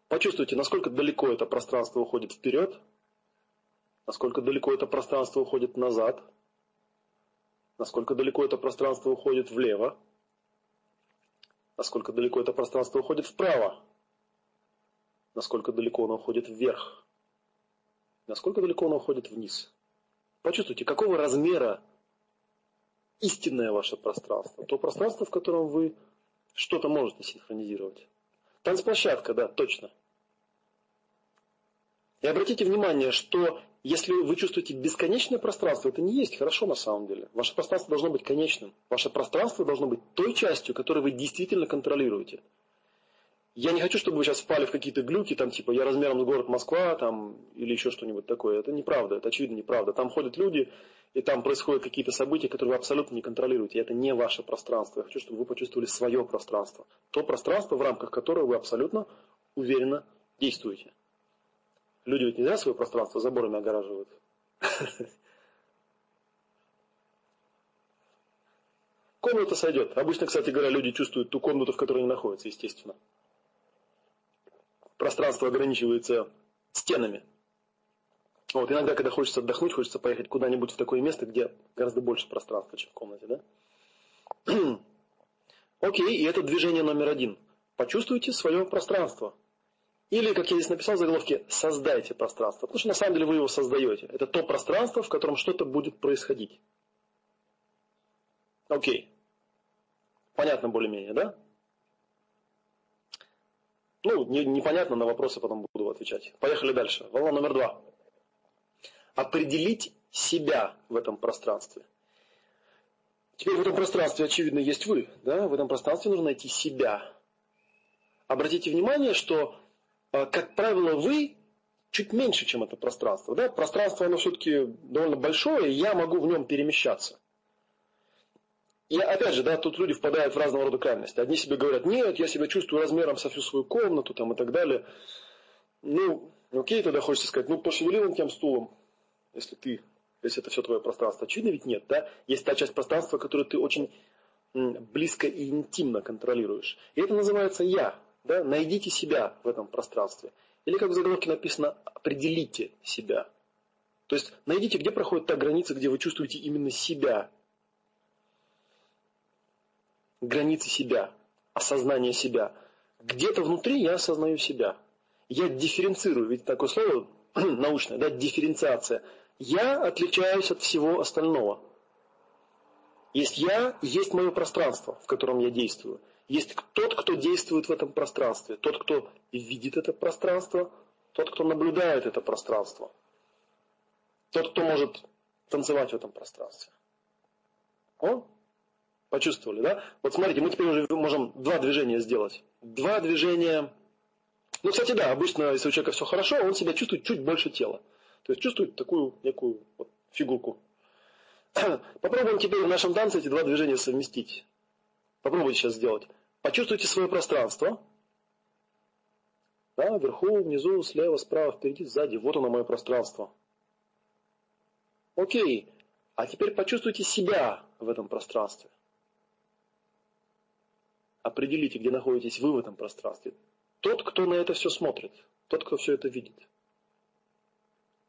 [SPEAKER 1] Почувствуйте, насколько далеко это пространство уходит вперед, насколько далеко это пространство уходит назад, насколько далеко это пространство уходит влево, насколько далеко это пространство уходит вправо, насколько далеко оно уходит вверх, насколько далеко оно уходит вниз. Почувствуйте, какого размера истинное ваше пространство, то пространство, в котором вы что-то можете синхронизировать. Танцплощадка, да, точно. И обратите внимание, что если вы чувствуете бесконечное пространство, это не есть хорошо на самом деле. Ваше пространство должно быть конечным. Ваше пространство должно быть той частью, которую вы действительно контролируете. Я не хочу, чтобы вы сейчас впали в какие-то глюки, там типа я размером с город Москва, там, или еще что-нибудь такое. Это неправда, это очевидно неправда. Там ходят люди, и там происходят какие-то события, которые вы абсолютно не контролируете. И это не ваше пространство. Я хочу, чтобы вы почувствовали свое пространство. То пространство, в рамках которого вы абсолютно уверенно действуете. Люди ведь не зря свое пространство заборами огораживают. Комната сойдет. Обычно, кстати говоря, люди чувствуют ту комнату, в которой они находятся, естественно. Пространство ограничивается стенами. Вот, иногда, когда хочется отдохнуть, хочется поехать куда-нибудь в такое место, где гораздо больше пространства, чем в комнате, да? Окей, и это движение номер один. Почувствуйте свое пространство. Или, как я здесь написал в заголовке, создайте пространство. Потому что на самом деле вы его создаете. Это то пространство, в котором что-то будет происходить. Окей. Понятно более-менее, да? Ну, не, непонятно, на вопросы потом буду отвечать. Поехали дальше. Волна номер два. Определить себя в этом пространстве. Теперь в этом пространстве, очевидно, есть вы. Да? В этом пространстве нужно найти себя. Обратите внимание, что как правило, вы чуть меньше, чем это пространство. Да? Пространство, оно все-таки довольно большое, и я могу в нем перемещаться. И опять же, да, тут люди впадают в разного рода крайности. Одни себе говорят, нет, я себя чувствую размером со всю свою комнату там, и так далее. Ну, окей, тогда хочется сказать, ну, пошевели вон тем стулом, если ты, если это все твое пространство. Очевидно ведь нет, да? Есть та часть пространства, которую ты очень близко и интимно контролируешь. И это называется «я». Да? Найдите себя в этом пространстве. Или как в заголовке написано, определите себя. То есть найдите, где проходит та граница, где вы чувствуете именно себя. Границы себя, осознание себя. Где-то внутри я осознаю себя. Я дифференцирую, ведь такое слово научное, да, дифференциация. Я отличаюсь от всего остального. Есть я, есть мое пространство, в котором я действую. Есть тот, кто действует в этом пространстве, тот, кто видит это пространство, тот, кто наблюдает это пространство, тот, кто может танцевать в этом пространстве. О? Почувствовали, да? Вот смотрите, мы теперь уже можем два движения сделать. Два движения. Ну, кстати, да, обычно, если у человека все хорошо, он себя чувствует чуть больше тела. То есть чувствует такую некую вот, фигурку. Попробуем теперь в нашем танце эти два движения совместить. Попробуйте сейчас сделать. Почувствуйте свое пространство. Да, вверху, внизу, слева, справа, впереди, сзади. Вот оно мое пространство. Окей. А теперь почувствуйте себя в этом пространстве. Определите, где находитесь вы в этом пространстве. Тот, кто на это все смотрит. Тот, кто все это видит.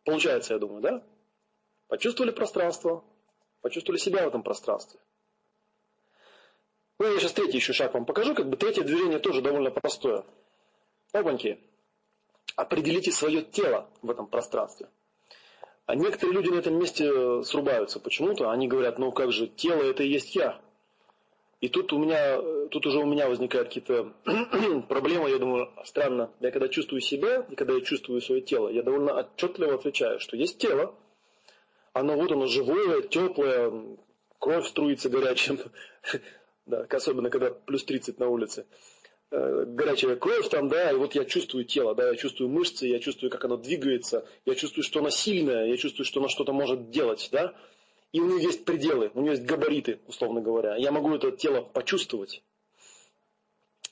[SPEAKER 1] Получается, я думаю, да? Почувствовали пространство, почувствовали себя в этом пространстве. Ну, я сейчас третий еще шаг вам покажу. Как бы третье движение тоже довольно простое. Опаньки. Определите свое тело в этом пространстве. А некоторые люди на этом месте срубаются почему-то. Они говорят, ну как же, тело это и есть я. И тут у меня, тут уже у меня возникают какие-то проблемы, я думаю, странно. Я когда чувствую себя, и когда я чувствую свое тело, я довольно отчетливо отвечаю, что есть тело, оно вот оно живое, теплое, кровь струится горячим, да, особенно когда плюс 30 на улице. э, горячая кровь там, да, и вот я чувствую тело, да, я чувствую мышцы, я чувствую, как оно двигается, я чувствую, что оно сильное, я чувствую, что оно что-то может делать, да, и у него есть пределы, у него есть габариты, условно говоря. Я могу это тело почувствовать,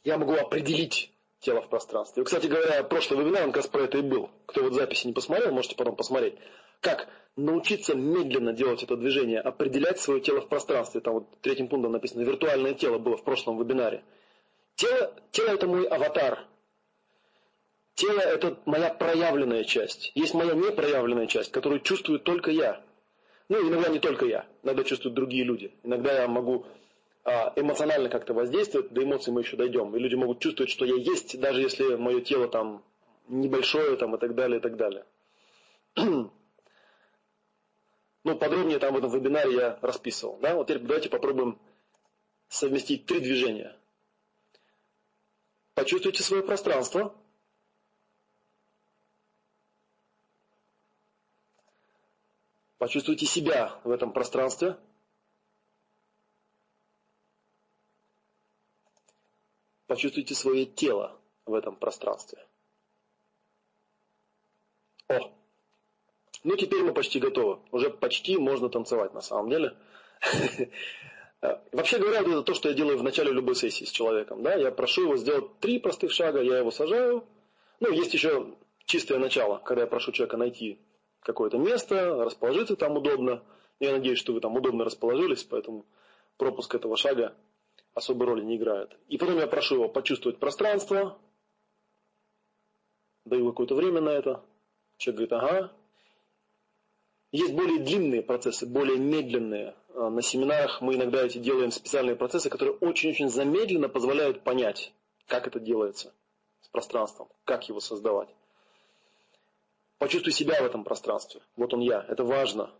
[SPEAKER 1] я могу определить тело в пространстве. И, кстати говоря, прошлый вебинар, он как раз про это и был. Кто вот записи не посмотрел, можете потом посмотреть. Как научиться медленно делать это движение, определять свое тело в пространстве. Там вот третьим пунктом написано «Виртуальное тело» было в прошлом вебинаре. Тело, тело это мой аватар. Тело это моя проявленная часть. Есть моя непроявленная часть, которую чувствую только я. Ну, иногда не только я. Иногда чувствуют другие люди. Иногда я могу а, эмоционально как-то воздействовать, до эмоций мы еще дойдем. И люди могут чувствовать, что я есть, даже если мое тело там небольшое там, и так далее, и так далее. Ну, подробнее там в этом вебинаре я расписывал. Да? Вот теперь давайте попробуем совместить три движения. Почувствуйте свое пространство. Почувствуйте себя в этом пространстве. Почувствуйте свое тело в этом пространстве. О! Ну, теперь мы почти готовы. Уже почти можно танцевать на самом деле. Вообще говоря, это то, что я делаю в начале любой сессии с человеком. Да? Я прошу его сделать три простых шага, я его сажаю. Ну, есть еще чистое начало, когда я прошу человека найти какое-то место, расположиться там удобно. Я надеюсь, что вы там удобно расположились, поэтому пропуск этого шага особой роли не играет. И потом я прошу его почувствовать пространство, даю какое-то время на это. Человек говорит, ага. Есть более длинные процессы, более медленные. А, на семинарах мы иногда эти делаем специальные процессы, которые очень-очень замедленно позволяют понять, как это делается с пространством, как его создавать. Почувствуй себя в этом пространстве. Вот он я. Это важно.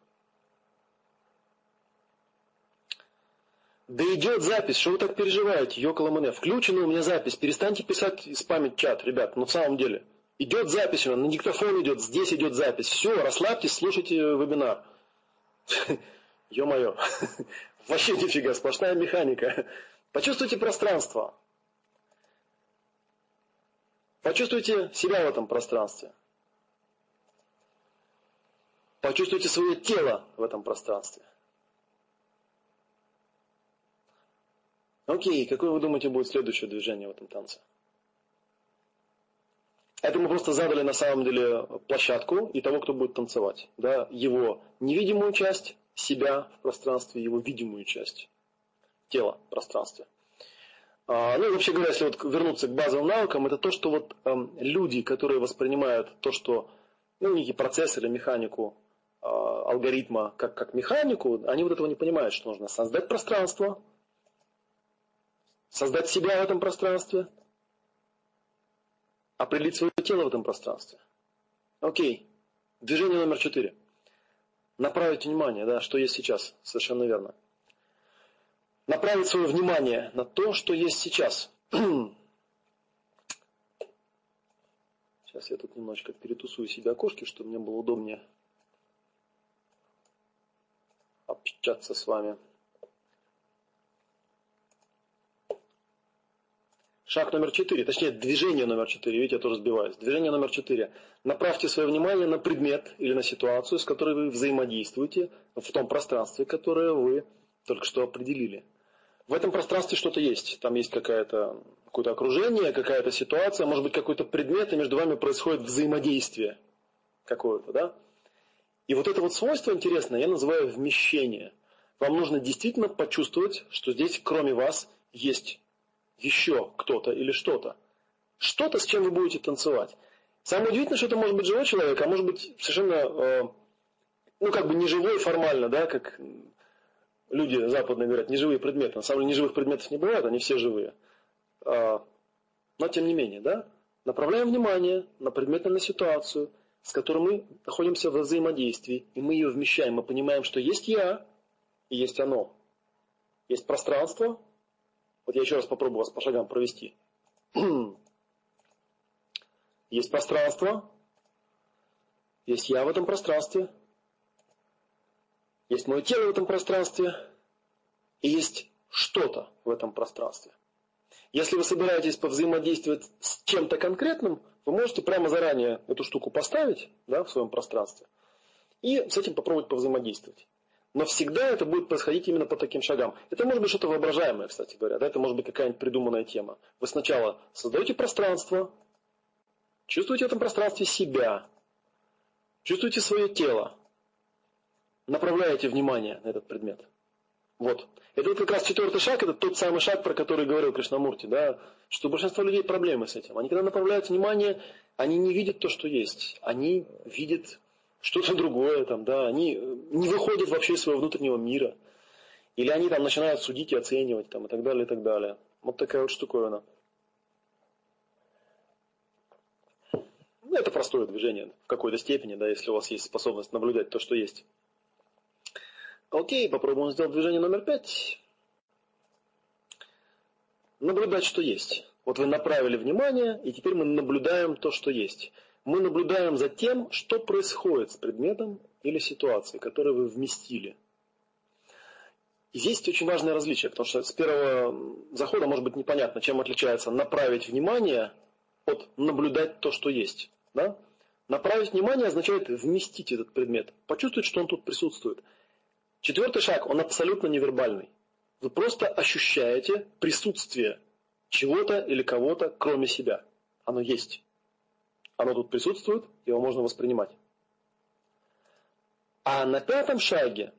[SPEAKER 1] Да идет запись, что вы так переживаете, Йокола Мене? Включена у меня запись, перестаньте писать спамить чат, ребят, ну в самом деле. Идет запись, на диктофон идет, здесь идет запись. Все, расслабьтесь, слушайте вебинар. Ё-моё, вообще нифига, сплошная механика. Почувствуйте пространство. Почувствуйте себя в этом пространстве. Почувствуйте свое тело в этом пространстве. Окей, какое вы думаете будет следующее движение в этом танце? Это мы просто задали на самом деле площадку и того, кто будет танцевать. Да, его невидимую часть, себя в пространстве, его видимую часть, тело в пространстве. А, ну и вообще говоря, если вот вернуться к базовым навыкам, это то, что вот эм, люди, которые воспринимают то, что ну, некий процесс или механику э, алгоритма как, как механику, они вот этого не понимают, что нужно создать пространство, создать себя в этом пространстве, определить свое тело в этом пространстве. Окей. Движение номер четыре. Направить внимание, да, что есть сейчас. Совершенно верно. Направить свое внимание на то, что есть сейчас. Сейчас я тут немножечко перетусую себе окошки, чтобы мне было удобнее общаться с вами. Шаг номер четыре, точнее движение номер четыре, видите, я тоже сбиваюсь. Движение номер четыре. Направьте свое внимание на предмет или на ситуацию, с которой вы взаимодействуете в том пространстве, которое вы только что определили. В этом пространстве что-то есть. Там есть какая-то, какое-то окружение, какая-то ситуация, может быть какой-то предмет, и между вами происходит взаимодействие какое-то, да? И вот это вот свойство интересное я называю вмещение. Вам нужно действительно почувствовать, что здесь кроме вас есть еще кто-то или что-то. Что-то, с чем вы будете танцевать. Самое удивительное, что это может быть живой человек, а может быть совершенно, э, ну как бы не живой формально, да, как люди западные говорят, неживые предметы. На самом деле неживых предметов не бывает, они все живые. А, но тем не менее, да, направляем внимание на предмет на ситуацию, с которой мы находимся во взаимодействии, и мы ее вмещаем, мы понимаем, что есть я и есть оно. Есть пространство, вот я еще раз попробую вас по шагам провести. Есть пространство, есть я в этом пространстве, есть мое тело в этом пространстве, и есть что-то в этом пространстве. Если вы собираетесь повзаимодействовать с чем-то конкретным, вы можете прямо заранее эту штуку поставить да, в своем пространстве и с этим попробовать повзаимодействовать. Но всегда это будет происходить именно по таким шагам. Это может быть что-то воображаемое, кстати говоря. Да? Это может быть какая-нибудь придуманная тема. Вы сначала создаете пространство, чувствуете в этом пространстве себя, чувствуете свое тело, направляете внимание на этот предмет. Вот. Это как раз четвертый шаг, это тот самый шаг, про который говорил Кришнамурти, да, что у большинства людей проблемы с этим. Они когда направляют внимание, они не видят то, что есть. Они видят что-то другое, там, да, они э, не выходят вообще из своего внутреннего мира. Или они там начинают судить и оценивать, там, и так далее, и так далее. Вот такая вот штуковина. Ну, это простое движение в какой-то степени, да, если у вас есть способность наблюдать то, что есть. Окей, попробуем сделать движение номер пять. Наблюдать, что есть. Вот вы направили внимание, и теперь мы наблюдаем то, что есть. Мы наблюдаем за тем, что происходит с предметом или ситуацией, которую вы вместили. И здесь есть очень важное различие, потому что с первого захода может быть непонятно, чем отличается направить внимание от наблюдать то, что есть. Да? Направить внимание означает вместить этот предмет, почувствовать, что он тут присутствует. Четвертый шаг, он абсолютно невербальный. Вы просто ощущаете присутствие чего-то или кого-то, кроме себя. Оно есть. Оно тут присутствует, его можно воспринимать. А на пятом шаге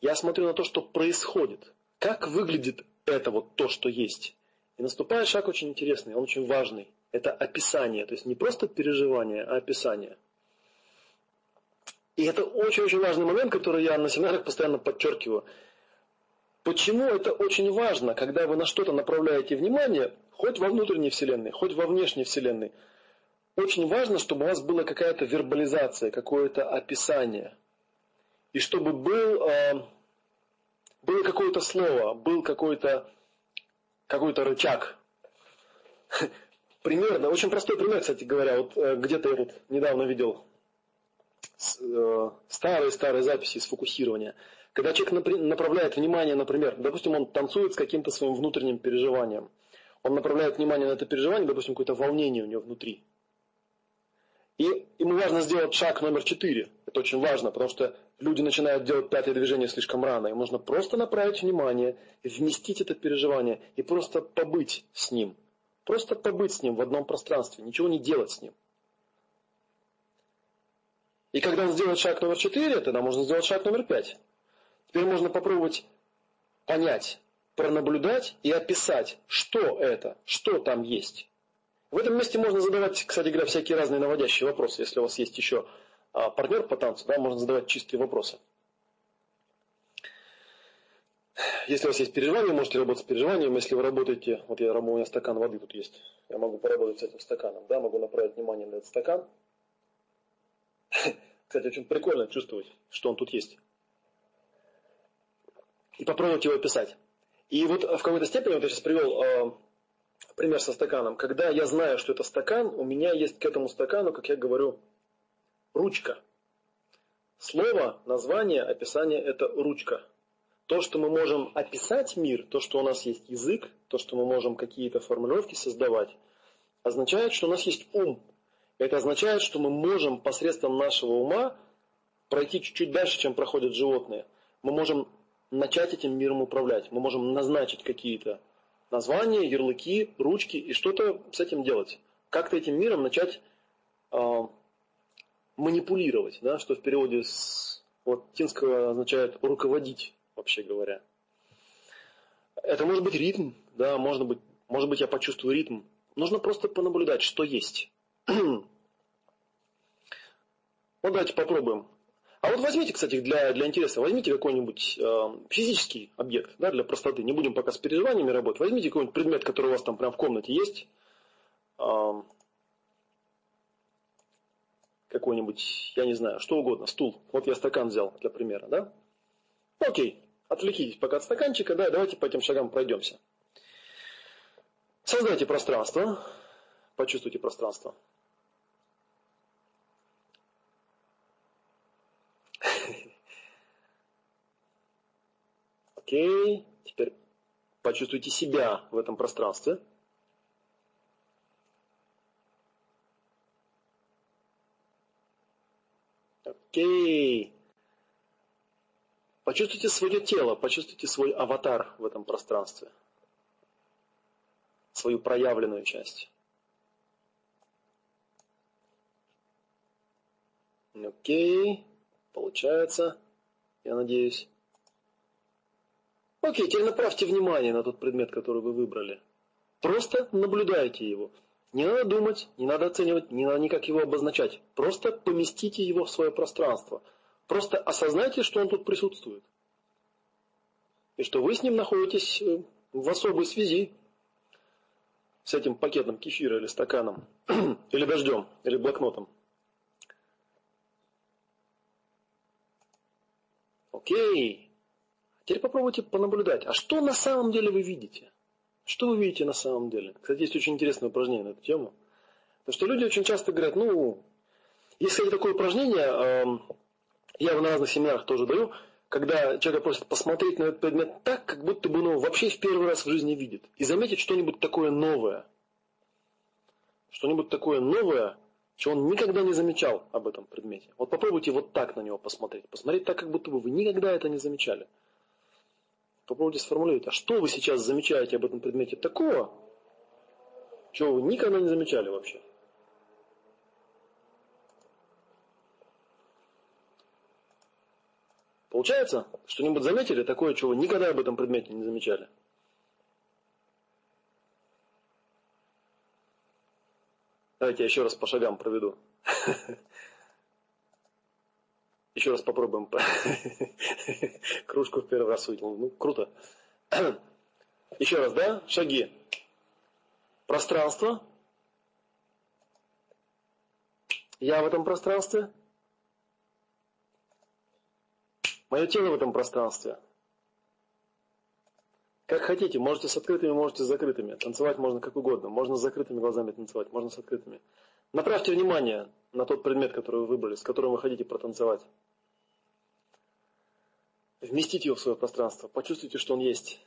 [SPEAKER 1] я смотрю на то, что происходит. Как выглядит это вот то, что есть. И наступает шаг очень интересный, он очень важный. Это описание. То есть не просто переживание, а описание. И это очень-очень важный момент, который я на семинарах постоянно подчеркиваю. Почему это очень важно, когда вы на что-то направляете внимание, хоть во внутренней вселенной, хоть во внешней вселенной. Очень важно, чтобы у вас была какая-то вербализация, какое-то описание. И чтобы был, э, было какое-то слово, был какой-то какой рычаг. Примерно, очень простой пример, кстати говоря. Вот э, где-то я тут недавно видел старые-старые э, записи из фокусирования. Когда человек направляет внимание, например, допустим, он танцует с каким-то своим внутренним переживанием. Он направляет внимание на это переживание, допустим, какое-то волнение у него внутри. И ему важно сделать шаг номер четыре. Это очень важно, потому что люди начинают делать пятое движение слишком рано. Им нужно просто направить внимание, вместить это переживание и просто побыть с ним. Просто побыть с ним в одном пространстве, ничего не делать с ним. И когда он сделает шаг номер 4, тогда можно сделать шаг номер 5. Теперь можно попробовать понять, пронаблюдать и описать, что это, что там есть. В этом месте можно задавать, кстати говоря, всякие разные наводящие вопросы. Если у вас есть еще а, партнер по танцу, да, можно задавать чистые вопросы. Если у вас есть переживания, можете работать с переживанием. Если вы работаете, вот я у меня стакан воды тут есть, я могу поработать с этим стаканом, да, могу направить внимание на этот стакан, Кстати, очень прикольно чувствовать, что он тут есть. И попробовать его описать. И вот в какой-то степени, вот я сейчас привел э, пример со стаканом. Когда я знаю, что это стакан, у меня есть к этому стакану, как я говорю, ручка. Слово, название, описание – это ручка. То, что мы можем описать мир, то, что у нас есть язык, то, что мы можем какие-то формулировки создавать, означает, что у нас есть ум, это означает, что мы можем посредством нашего ума пройти чуть-чуть дальше, чем проходят животные. Мы можем начать этим миром управлять. Мы можем назначить какие-то названия, ярлыки, ручки и что-то с этим делать. Как-то этим миром начать э, манипулировать, да, что в переводе с латинского означает руководить, вообще говоря. Это может быть ритм, да, может быть, может быть я почувствую ритм. Нужно просто понаблюдать, что есть. Ну, давайте попробуем. А вот возьмите, кстати, для, для интереса, возьмите какой-нибудь э, физический объект, да, для простоты. Не будем пока с переживаниями работать. Возьмите какой-нибудь предмет, который у вас там прямо в комнате есть. Э, какой-нибудь, я не знаю, что угодно, стул. Вот я стакан взял для примера, да? Окей, отвлекитесь пока от стаканчика, да, давайте по этим шагам пройдемся. Создайте пространство, почувствуйте пространство. Окей, теперь почувствуйте себя в этом пространстве. Окей. Почувствуйте свое тело, почувствуйте свой аватар в этом пространстве. Свою проявленную часть. Окей. Получается, я надеюсь. Окей, теперь направьте внимание на тот предмет, который вы выбрали. Просто наблюдайте его. Не надо думать, не надо оценивать, не надо никак его обозначать. Просто поместите его в свое пространство. Просто осознайте, что он тут присутствует. И что вы с ним находитесь э, в особой связи с этим пакетом кефира или стаканом, или дождем, или блокнотом. Окей. Теперь попробуйте понаблюдать. А что на самом деле вы видите? Что вы видите на самом деле? Кстати, есть очень интересное упражнение на эту тему. Потому что люди очень часто говорят, ну, есть, кстати, такое упражнение, эм, я на разных семинарах тоже даю, когда человека просят посмотреть на этот предмет так, как будто бы он его вообще в первый раз в жизни видит. И заметить что-нибудь такое новое. Что-нибудь такое новое, что он никогда не замечал об этом предмете. Вот попробуйте вот так на него посмотреть. Посмотреть так, как будто бы вы никогда это не замечали. Попробуйте сформулировать, а что вы сейчас замечаете об этом предмете такого, чего вы никогда не замечали вообще? Получается, что-нибудь заметили такое, чего вы никогда об этом предмете не замечали? Давайте я еще раз по шагам проведу. Еще раз попробуем. Кружку в первый раз вытянул. Ну, круто. Еще раз, да? Шаги. Пространство. Я в этом пространстве. Мое тело в этом пространстве. Как хотите, можете с открытыми, можете с закрытыми. Танцевать можно как угодно. Можно с закрытыми глазами танцевать, можно с открытыми. Направьте внимание на тот предмет, который вы выбрали, с которым вы хотите протанцевать. Вместите его в свое пространство, почувствуйте, что он есть.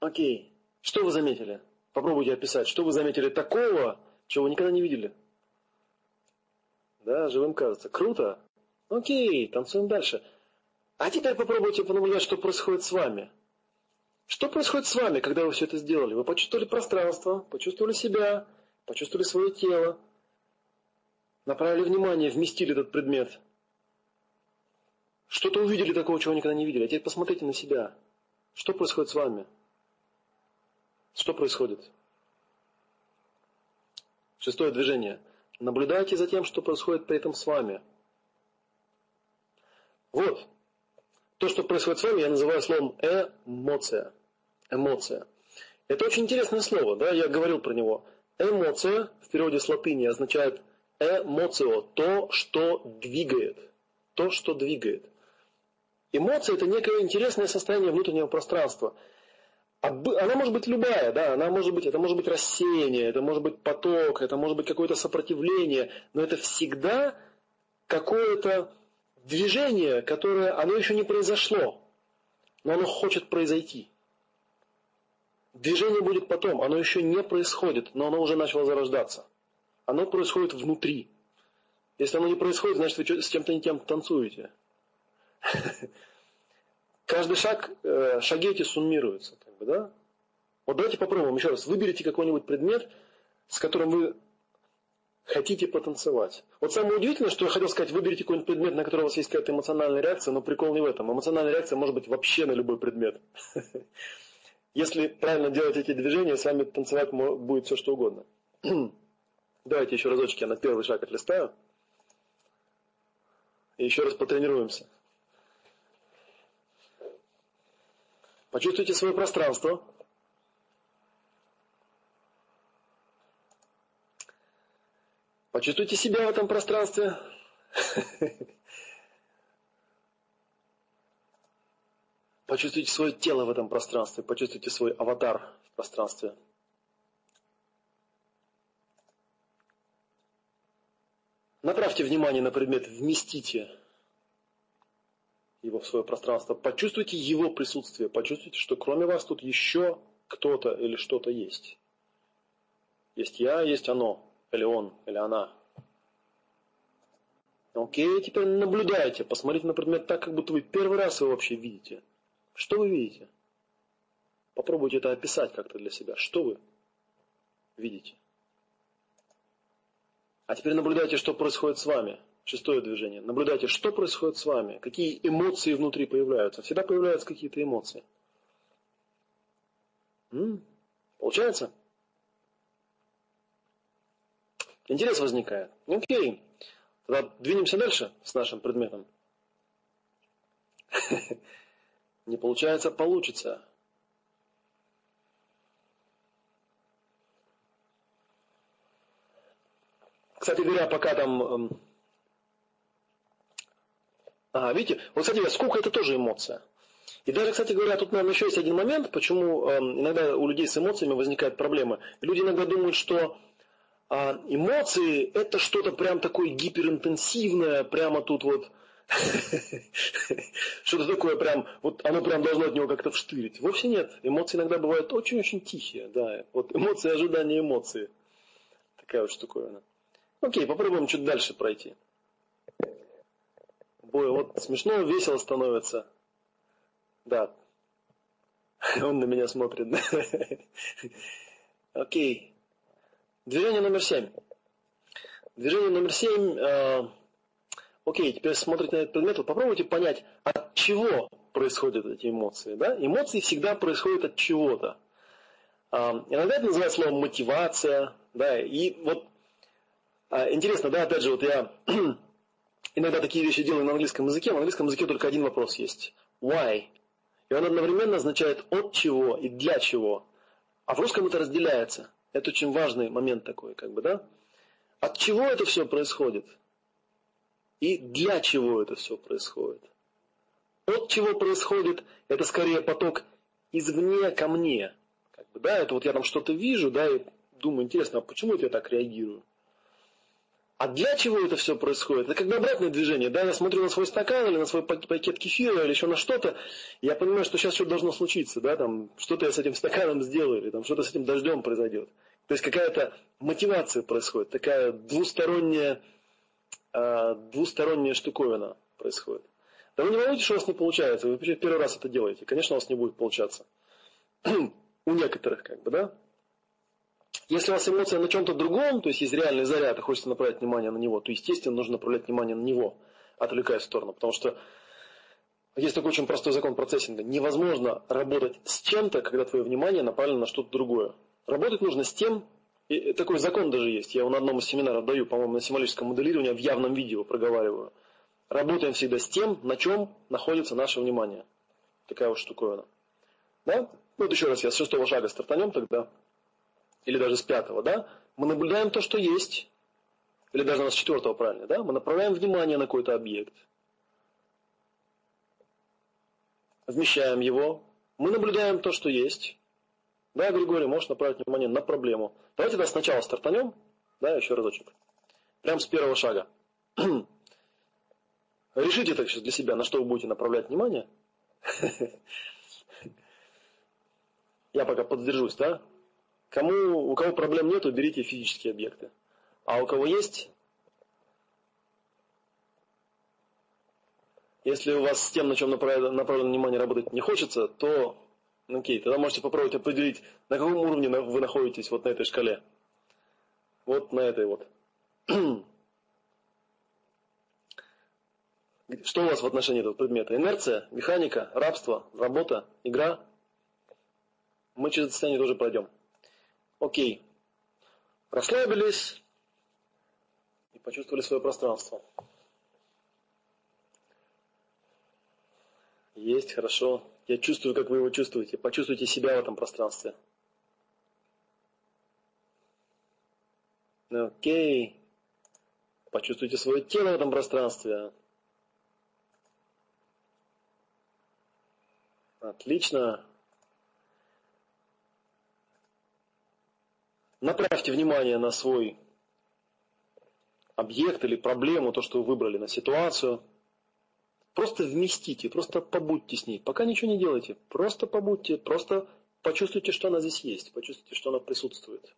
[SPEAKER 1] Окей. Что вы заметили? Попробуйте описать. Что вы заметили такого, чего вы никогда не видели? Да, живым кажется. Круто. Окей, танцуем дальше. А теперь попробуйте понаблюдать, что происходит с вами. Что происходит с вами, когда вы все это сделали? Вы почувствовали пространство, почувствовали себя, почувствовали свое тело, направили внимание, вместили этот предмет. Что-то увидели такого, чего никогда не видели. А теперь посмотрите на себя. Что происходит с вами? Что происходит? Шестое движение. Наблюдайте за тем, что происходит при этом с вами. Вот. То, что происходит с вами, я называю словом эмоция эмоция. Это очень интересное слово, да, я говорил про него. Эмоция в переводе с латыни означает эмоцио, то, что двигает. То, что двигает. Эмоция – это некое интересное состояние внутреннего пространства. Она может быть любая, да, она может быть, это может быть рассеяние, это может быть поток, это может быть какое-то сопротивление, но это всегда какое-то движение, которое, оно еще не произошло, но оно хочет произойти. Движение будет потом, оно еще не происходит, но оно уже начало зарождаться. Оно происходит внутри. Если оно не происходит, значит вы с чем-то не тем танцуете. Каждый шаг, э, шаги эти суммируются. Как бы, да? Вот давайте попробуем еще раз. Выберите какой-нибудь предмет, с которым вы хотите потанцевать. Вот самое удивительное, что я хотел сказать, выберите какой-нибудь предмет, на который у вас есть какая-то эмоциональная реакция, но прикол не в этом. Эмоциональная реакция может быть вообще на любой предмет. Если правильно делать эти движения, с вами танцевать будет все что угодно. Давайте еще разочек я на первый шаг отлистаю. И еще раз потренируемся. Почувствуйте свое пространство. Почувствуйте себя в этом пространстве. Почувствуйте свое тело в этом пространстве, почувствуйте свой аватар в пространстве. Направьте внимание на предмет, вместите его в свое пространство, почувствуйте его присутствие, почувствуйте, что кроме вас тут еще кто-то или что-то есть. Есть я, есть оно, или он, или она. Окей, теперь наблюдайте, посмотрите на предмет так, как будто вы первый раз его вообще видите. Что вы видите? Попробуйте это описать как-то для себя. Что вы видите? А теперь наблюдайте, что происходит с вами. Шестое движение. Наблюдайте, что происходит с вами, какие эмоции внутри появляются. Всегда появляются какие-то эмоции. М-м, получается? Интерес возникает. Окей. Тогда двинемся дальше с нашим предметом. Не получается, получится. Кстати говоря, пока там... Эм, ага, видите, вот, кстати говоря, скука это тоже эмоция. И даже, кстати говоря, тут, наверное, еще есть один момент, почему э, иногда у людей с эмоциями возникают проблемы. Люди иногда думают, что э, эмоции это что-то прям такое гиперинтенсивное, прямо тут вот что-то такое прям, вот оно прям должно от него как-то вштырить. Вовсе нет. Эмоции иногда бывают очень-очень тихие, да. Вот эмоции, ожидания, эмоции. Такая вот штуковина. Окей, попробуем чуть дальше пройти. Бой, вот смешно, весело становится. Да. Он на меня смотрит. Окей. Движение номер семь. Движение номер семь. Окей, теперь смотрите на этот предмет. Вот попробуйте понять, от чего происходят эти эмоции. Да? Эмоции всегда происходят от чего-то. Э, иногда это называется словом мотивация. Да? И вот а, интересно, да, опять же, вот я иногда такие вещи делаю на английском языке. В английском языке только один вопрос есть. Why? И он одновременно означает от чего и для чего. А в русском это разделяется. Это очень важный момент такой, как бы, да? От чего это все происходит? И для чего это все происходит? От чего происходит, это скорее поток извне ко мне. Как бы, да, это вот я там что-то вижу, да, и думаю, интересно, а почему это я так реагирую? А для чего это все происходит? Это как бы обратное движение. Да, я смотрю на свой стакан или на свой пакет кефира или еще на что-то, я понимаю, что сейчас что-то должно случиться, да, там, что-то я с этим стаканом сделаю, или там что-то с этим дождем произойдет. То есть какая-то мотивация происходит, такая двусторонняя, э, двусторонняя штуковина происходит. Да вы не волнуйтесь, что у вас не получается, вы первый раз это делаете. Конечно, у вас не будет получаться. у некоторых, как бы, да? Если у вас эмоция на чем-то другом, то есть есть реальный заряд, и хочется направлять внимание на него, то, естественно, нужно направлять внимание на него, отвлекаясь в сторону. Потому что есть такой очень простой закон процессинга. Невозможно работать с чем-то, когда твое внимание направлено на что-то другое. Работать нужно с тем, и такой закон даже есть, я его на одном из семинаров даю, по-моему, на символическом моделировании, в явном видео проговариваю. Работаем всегда с тем, на чем находится наше внимание. Такая вот штуковина. Да? Ну, вот еще раз, я с шестого шага стартанем тогда или даже с пятого, да, мы наблюдаем то, что есть, или даже с четвертого правильно, да, мы направляем внимание на какой-то объект, вмещаем его, мы наблюдаем то, что есть. Да, Григорий, можешь направить внимание на проблему. Давайте да, сначала стартанем, да, еще разочек. Прям с первого шага. Решите так сейчас для себя, на что вы будете направлять внимание. Я пока поддержусь, да? Кому, у кого проблем нету, берите физические объекты. А у кого есть, если у вас с тем, на чем направлено, направлено внимание, работать не хочется, то, окей, тогда можете попробовать определить, на каком уровне вы находитесь вот на этой шкале. Вот на этой вот. Что у вас в отношении этого предмета? Инерция, механика, рабство, работа, игра? Мы через это состояние тоже пройдем. Окей. Расслабились и почувствовали свое пространство. Есть, хорошо. Я чувствую, как вы его чувствуете. Почувствуйте себя в этом пространстве. Окей. Почувствуйте свое тело в этом пространстве. Отлично. Направьте внимание на свой объект или проблему, то, что вы выбрали, на ситуацию. Просто вместите, просто побудьте с ней. Пока ничего не делайте. Просто побудьте, просто почувствуйте, что она здесь есть. Почувствуйте, что она присутствует.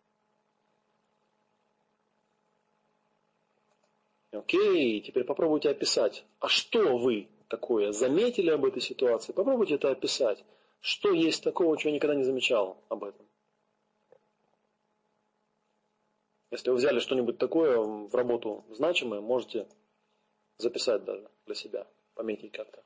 [SPEAKER 1] Окей, теперь попробуйте описать. А что вы такое заметили об этой ситуации? Попробуйте это описать. Что есть такого, чего я никогда не замечал об этом? Если вы взяли что-нибудь такое в работу значимое, можете записать даже для себя, пометить как-то.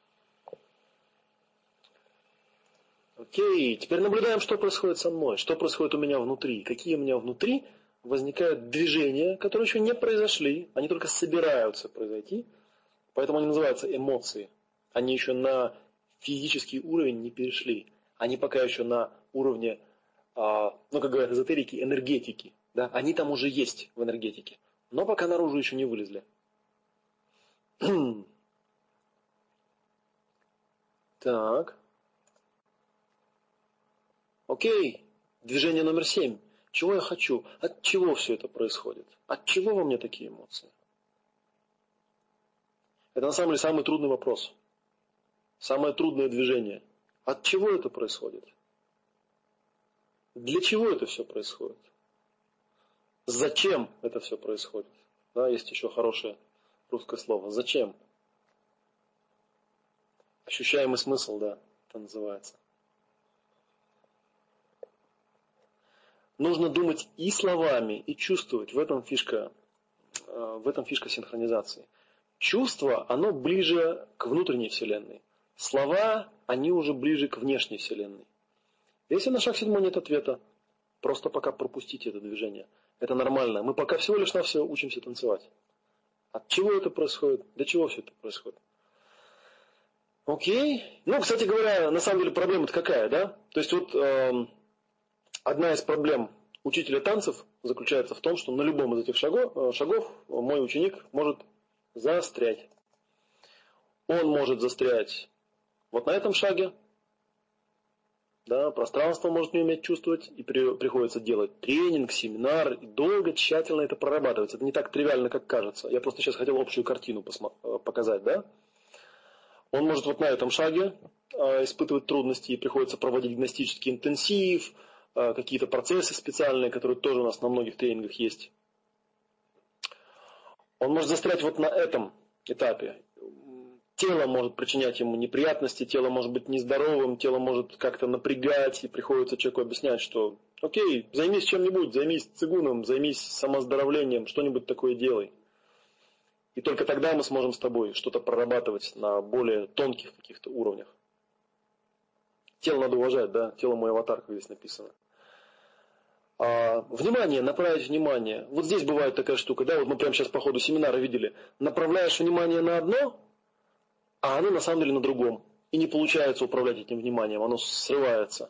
[SPEAKER 1] Окей, теперь наблюдаем, что происходит со мной, что происходит у меня внутри, какие у меня внутри возникают движения, которые еще не произошли, они только собираются произойти, поэтому они называются эмоции. Они еще на физический уровень не перешли, они пока еще на уровне, а, ну как говорят эзотерики, энергетики. Да? Они там уже есть в энергетике, но пока наружу еще не вылезли. так. Окей, движение номер семь. Чего я хочу? От чего все это происходит? От чего во мне такие эмоции? Это на самом деле самый трудный вопрос. Самое трудное движение. От чего это происходит? Для чего это все происходит? Зачем это все происходит? Да, есть еще хорошее русское слово. Зачем? Ощущаемый смысл, да, это называется. Нужно думать и словами, и чувствовать. В этом фишка, э, в этом фишка синхронизации. Чувство, оно ближе к внутренней вселенной. Слова, они уже ближе к внешней вселенной. Если на шаг седьмой нет ответа, просто пока пропустите это движение – это нормально. Мы пока всего лишь на все учимся танцевать. От чего это происходит? Для чего все это происходит? Окей. Ну, кстати говоря, на самом деле проблема-то какая, да? То есть вот э, одна из проблем учителя танцев заключается в том, что на любом из этих шагов, э, шагов мой ученик может застрять. Он может застрять вот на этом шаге, да, пространство может не уметь чувствовать, и при, приходится делать тренинг, семинар, и долго, тщательно это прорабатывать. Это не так тривиально, как кажется. Я просто сейчас хотел общую картину э, показать, да. Он может вот на этом шаге э, испытывать трудности, и приходится проводить гностический интенсив, э, какие-то процессы специальные, которые тоже у нас на многих тренингах есть. Он может застрять вот на этом этапе тело может причинять ему неприятности, тело может быть нездоровым, тело может как-то напрягать, и приходится человеку объяснять, что окей, займись чем-нибудь, займись цигуном, займись самоздоровлением, что-нибудь такое делай. И только тогда мы сможем с тобой что-то прорабатывать на более тонких каких-то уровнях. Тело надо уважать, да, тело мой аватар, как здесь написано. А, внимание, направить внимание. Вот здесь бывает такая штука, да, вот мы прямо сейчас по ходу семинара видели. Направляешь внимание на одно, а оно на самом деле на другом. И не получается управлять этим вниманием, оно срывается.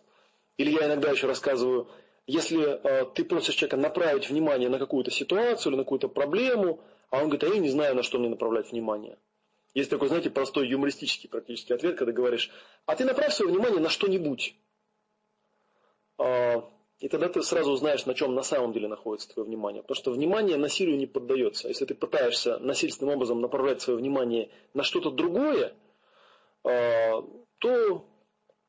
[SPEAKER 1] Или я иногда еще рассказываю, если э, ты просишь человека направить внимание на какую-то ситуацию или на какую-то проблему, а он говорит, а я не знаю, на что мне направлять внимание. Есть такой, знаете, простой юмористический практически ответ, когда говоришь, а ты направь свое внимание на что-нибудь. Э, и тогда ты сразу узнаешь, на чем на самом деле находится твое внимание. Потому что внимание насилию не поддается. Если ты пытаешься насильственным образом направлять свое внимание на что-то другое, а, то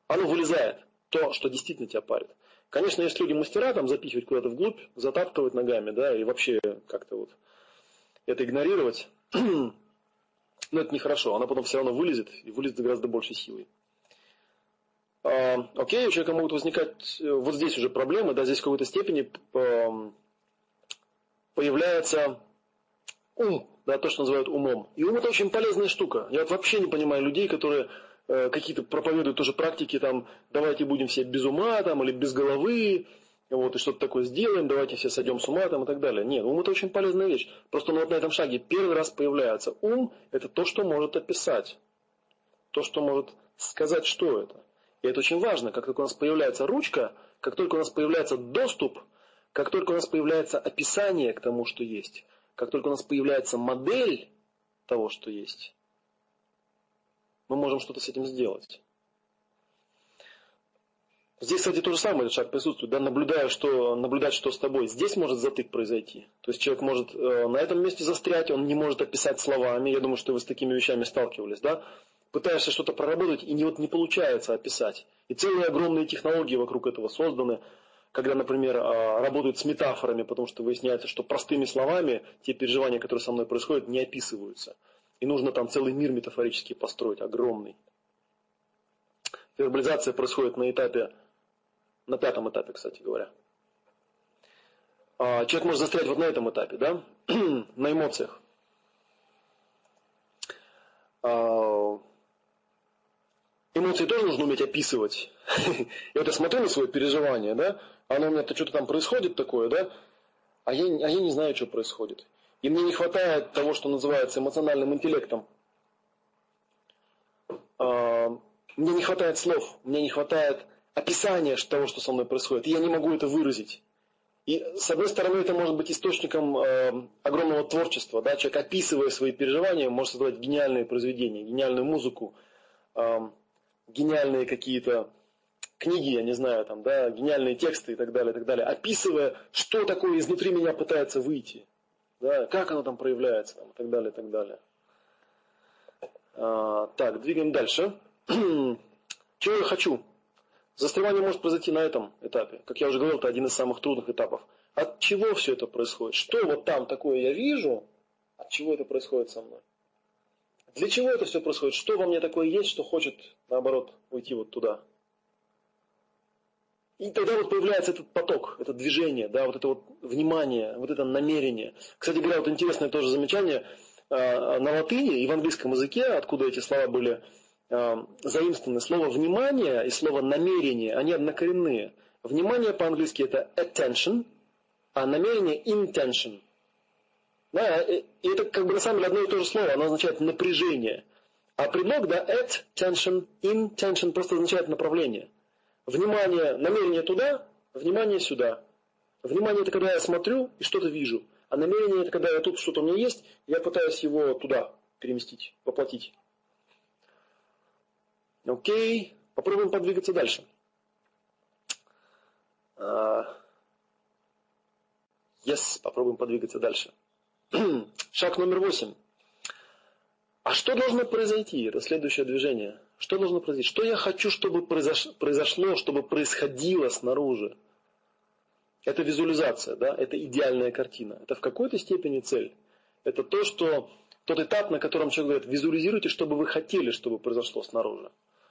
[SPEAKER 1] оно вылезает. То, что действительно тебя парит. Конечно, есть люди мастера там запихивать куда-то вглубь, затаптывать ногами, да, и вообще как-то вот это игнорировать. Но это нехорошо. Она потом все равно вылезет, и вылезет гораздо большей силой. А, окей, у человека могут возникать э, вот здесь уже проблемы, да, здесь в какой-то степени появляется ум, да, то, что называют умом. И ум это очень полезная штука. Я вот вообще не понимаю людей, которые э, какие-то проповедуют тоже практики, там, давайте будем все без ума, там, или без головы, вот, и что-то такое сделаем, давайте все сойдем с ума, там, и так далее. Нет, ум это очень полезная вещь. Просто он вот на этом шаге первый раз появляется. Ум это то, что может описать. То, что может сказать, что это. И это очень важно. Как только у нас появляется ручка, как только у нас появляется доступ, как только у нас появляется описание к тому, что есть, как только у нас появляется модель того, что есть, мы можем что-то с этим сделать. Здесь, кстати, то же самое, этот шаг присутствует, да, наблюдая, что, наблюдать, что с тобой. Здесь может затык произойти. То есть человек может э, на этом месте застрять, он не может описать словами. Я думаю, что вы с такими вещами сталкивались, да пытаешься что-то проработать, и не, вот не получается описать. И целые огромные технологии вокруг этого созданы. когда, например, а, работают с метафорами, потому что выясняется, что простыми словами те переживания, которые со мной происходят, не описываются. И нужно там целый мир метафорический построить, огромный. Вербализация происходит на этапе, на пятом этапе, кстати говоря. А, человек может застрять вот на этом этапе, да, на эмоциях. А, эмоции тоже нужно уметь описывать. Я я смотрю на свое переживание, да, оно у меня-то что-то там происходит такое, да, а я, а я не знаю, что происходит. И мне не хватает того, что называется эмоциональным интеллектом. А, мне не хватает слов, мне не хватает описания того, что со мной происходит. И я не могу это выразить. И с одной стороны, это может быть источником э, огромного творчества. Да? Человек, описывая свои переживания, может создавать гениальные произведения, гениальную музыку, э, гениальные какие-то книги, я не знаю, там, да, гениальные тексты и так далее, и так далее, описывая, что такое изнутри меня пытается выйти, да, как оно там проявляется, там, и так далее, и так далее. А, так, двигаем дальше. Чего я хочу? Застревание может произойти на этом этапе. Как я уже говорил, это один из самых трудных этапов. От чего все это происходит? Что вот там такое я вижу? От чего это происходит со мной? Для чего это все происходит? Что во мне такое есть, что хочет, наоборот, уйти вот туда? И тогда вот появляется этот поток, это движение, да, вот это вот внимание, вот это намерение. Кстати говоря, вот интересное тоже замечание, а, на латыни и в английском языке, откуда эти слова были заимствованы слово «внимание» и слово «намерение», они однокоренные. Внимание по-английски это attention, а намерение intention. Да, и это как бы на самом деле одно и то же слово, оно означает напряжение. А предлог, да, at, tension, intention просто означает направление. Внимание, намерение туда, внимание сюда. Внимание это когда я смотрю и что-то вижу. А намерение это когда я тут что-то у меня есть, я пытаюсь его туда переместить, воплотить. Окей, попробуем подвигаться дальше. А, yes, попробуем подвигаться дальше. Шаг номер восемь. А что должно произойти? Следующее движение. Что должно произойти? Что я хочу, чтобы произошло, чтобы происходило снаружи? Это визуализация, да? это идеальная картина. Это в какой-то степени цель. Это то, что тот этап, на котором человек говорит, визуализируйте, чтобы вы хотели, чтобы произошло снаружи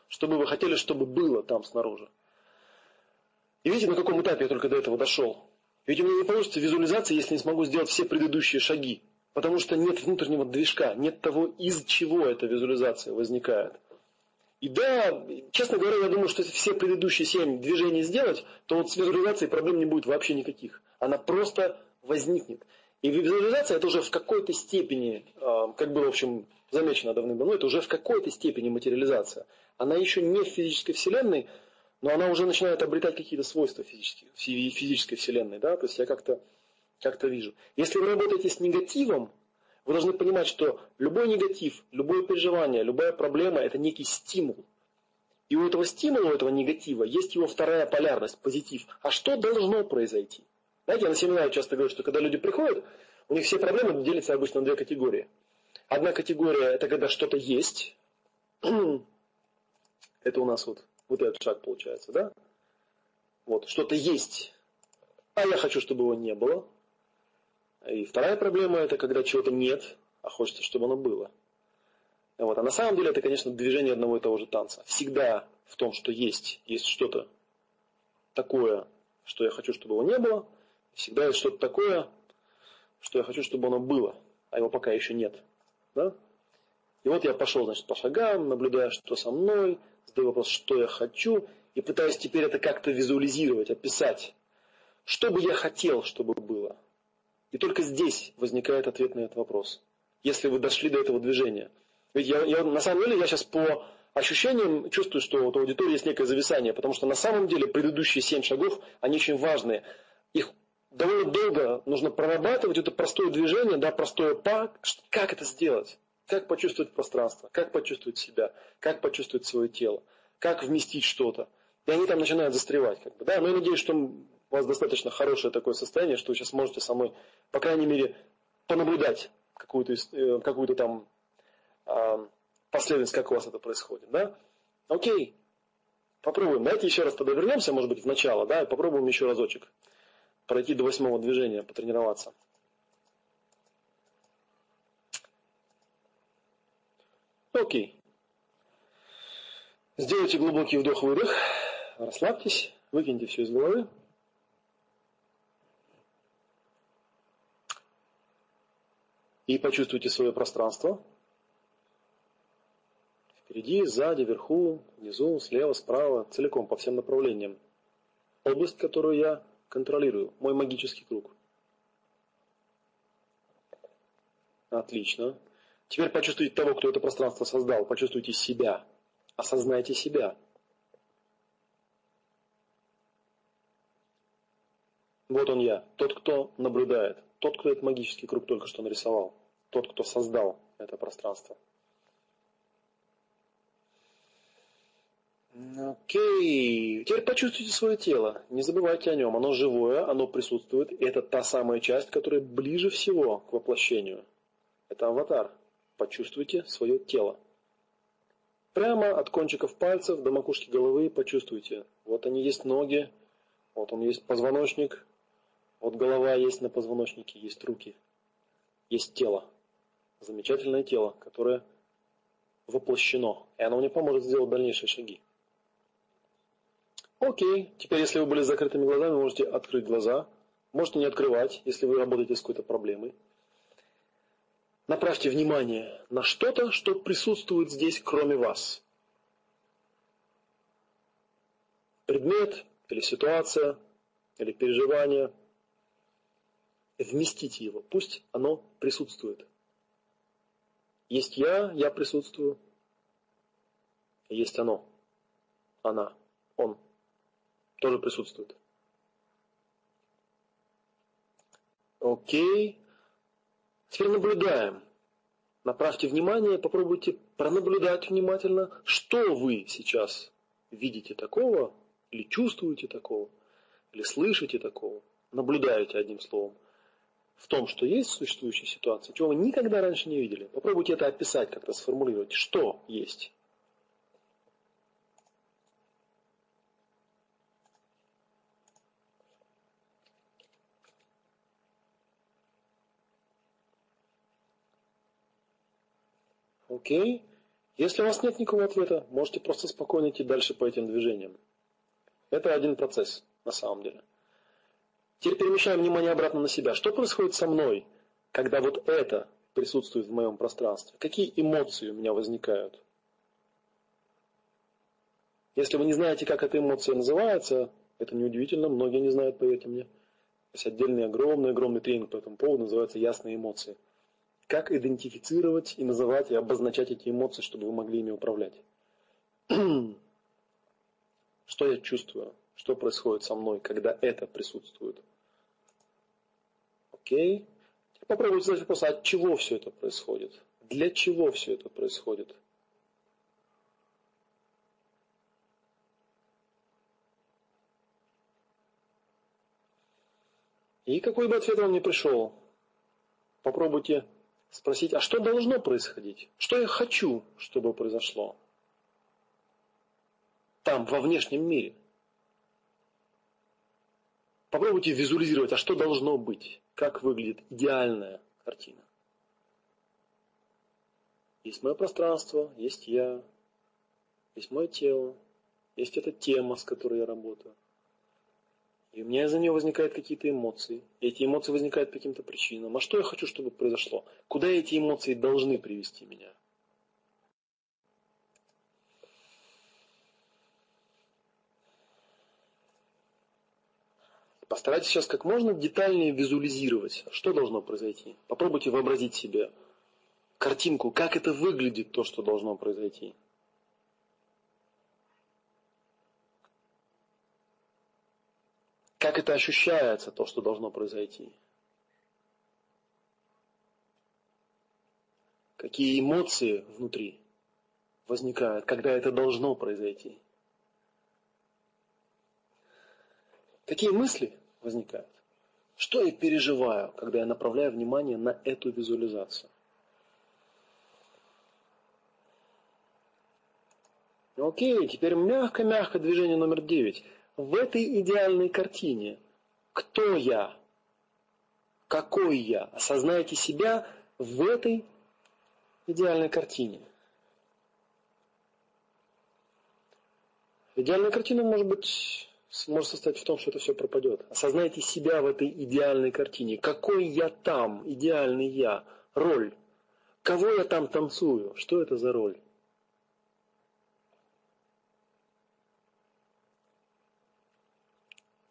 [SPEAKER 1] что бы вы хотели, чтобы было там снаружи. И видите, на каком этапе я только до этого дошел. Ведь у меня не получится визуализация, если не смогу сделать все предыдущие шаги. Потому что нет внутреннего движка, нет того, из чего эта визуализация возникает. И да, честно говоря, я думаю, что если все предыдущие семь движений сделать, то вот с визуализацией проблем не будет вообще никаких. Она просто возникнет. И визуализация это уже в какой-то степени, а, как было, в общем, замечено давным-давно, это уже в какой-то степени материализация. Она еще не в физической вселенной, но она уже начинает обретать какие-то свойства физической, физической вселенной. Да? То есть я как-то как вижу. Если вы работаете с негативом, вы должны понимать, что любой негатив, любое переживание, любая проблема – это некий стимул. И у этого стимула, у этого негатива есть его вторая полярность, позитив. А что должно произойти? Знаете, я на семинаре часто говорю, что когда люди приходят, у них все проблемы делятся обычно на две категории. Одна категория – это когда что-то есть, это у нас вот, вот этот шаг получается, да? Вот, что-то есть, а я хочу, чтобы его не было. И вторая проблема это когда чего-то нет, а хочется, чтобы оно было. Вот. А на самом деле это, конечно, движение одного и того же танца. Всегда в том, что есть, есть что-то такое, что я хочу, чтобы его не было. Всегда есть что-то такое, что я хочу, чтобы оно было, а его пока еще нет. Да? И вот я пошел, значит, по шагам, наблюдая, что со мной, задаю вопрос, что я хочу, и пытаюсь теперь это как-то визуализировать, описать. Что бы я хотел, чтобы было? И только здесь возникает ответ на этот вопрос. Если вы дошли до этого движения. Ведь я, я, на самом деле я сейчас по ощущениям чувствую, что вот у аудитории есть некое зависание, потому что на самом деле предыдущие семь шагов, они очень важные. Их довольно долго нужно прорабатывать, это простое движение, да, простое па, как это сделать? Как почувствовать пространство, как почувствовать себя, как почувствовать свое тело, как вместить что-то. И они там начинают застревать. Как бы, да? Но я надеюсь, что у вас достаточно хорошее такое состояние, что вы сейчас можете со мной, по крайней мере, понаблюдать какую-то, э, какую-то там э, последовательность, как у вас это происходит. Да? Окей. Попробуем. Давайте еще раз тогда вернемся, может быть, в начало, да, и попробуем еще разочек пройти до восьмого движения, потренироваться. Окей. Сделайте глубокий вдох-выдох, расслабьтесь, выкиньте все из головы. И почувствуйте свое пространство. Впереди, сзади, вверху, внизу, слева, справа, целиком, по всем направлениям. Область, которую я контролирую, мой магический круг. Отлично. Теперь почувствуйте того, кто это пространство создал. Почувствуйте себя. Осознайте себя. Вот он я, тот, кто наблюдает, тот, кто этот магический круг только что нарисовал, тот, кто создал это пространство. Окей. Теперь почувствуйте свое тело. Не забывайте о нем. Оно живое, оно присутствует. И это та самая часть, которая ближе всего к воплощению. Это аватар. Почувствуйте свое тело. Прямо от кончиков пальцев до макушки головы почувствуйте. Вот они есть ноги, вот он есть позвоночник, вот голова есть на позвоночнике, есть руки, есть тело. Замечательное тело, которое воплощено. И оно мне поможет сделать дальнейшие шаги. Окей, теперь если вы были с закрытыми глазами, можете открыть глаза. Можете не открывать, если вы работаете с какой-то проблемой. Направьте внимание на что-то, что присутствует здесь, кроме вас. Предмет или ситуация, или переживание. Вместите его, пусть оно присутствует. Есть я, я присутствую. Есть оно, она, он тоже присутствует. Окей. Теперь наблюдаем. Направьте внимание, попробуйте пронаблюдать внимательно, что вы сейчас видите такого, или чувствуете такого, или слышите такого, наблюдаете одним словом, в том, что есть в существующей ситуации, чего вы никогда раньше не видели. Попробуйте это описать, как-то сформулировать, что есть. Окей? Если у вас нет никакого ответа, можете просто спокойно идти дальше по этим движениям. Это один процесс, на самом деле. Теперь перемещаем внимание обратно на себя. Что происходит со мной, когда вот это присутствует в моем пространстве? Какие эмоции у меня возникают? Если вы не знаете, как эта эмоция называется, это неудивительно, многие не знают, поверьте мне. Есть отдельный огромный, огромный тренинг по этому поводу, называется «Ясные эмоции» как идентифицировать и называть и обозначать эти эмоции, чтобы вы могли ими управлять. Что я чувствую? Что происходит со мной, когда это присутствует? Окей. Попробуйте задать вопрос, от чего все это происходит? Для чего все это происходит? И какой бы ответ вам ни пришел, попробуйте спросить, а что должно происходить? Что я хочу, чтобы произошло? Там, во внешнем мире. Попробуйте визуализировать, а что должно быть? Как выглядит идеальная картина? Есть мое пространство, есть я, есть мое тело, есть эта тема, с которой я работаю. И у меня из-за нее возникают какие-то эмоции. И эти эмоции возникают по каким-то причинам. А что я хочу, чтобы произошло? Куда эти эмоции должны привести меня? Постарайтесь сейчас как можно детальнее визуализировать, что должно произойти. Попробуйте вообразить себе картинку, как это выглядит, то, что должно произойти. Как это ощущается, то, что должно произойти? Какие эмоции внутри возникают, когда это должно произойти? Какие мысли возникают? Что я переживаю, когда я направляю внимание на эту визуализацию? Окей, теперь мягко-мягко движение номер девять. В этой идеальной картине кто я? Какой я? Осознайте себя в этой идеальной картине. Идеальная картина может быть может состоять в том, что это все пропадет. Осознайте себя в этой идеальной картине. Какой я там, идеальный я, роль. Кого я там танцую? Что это за роль?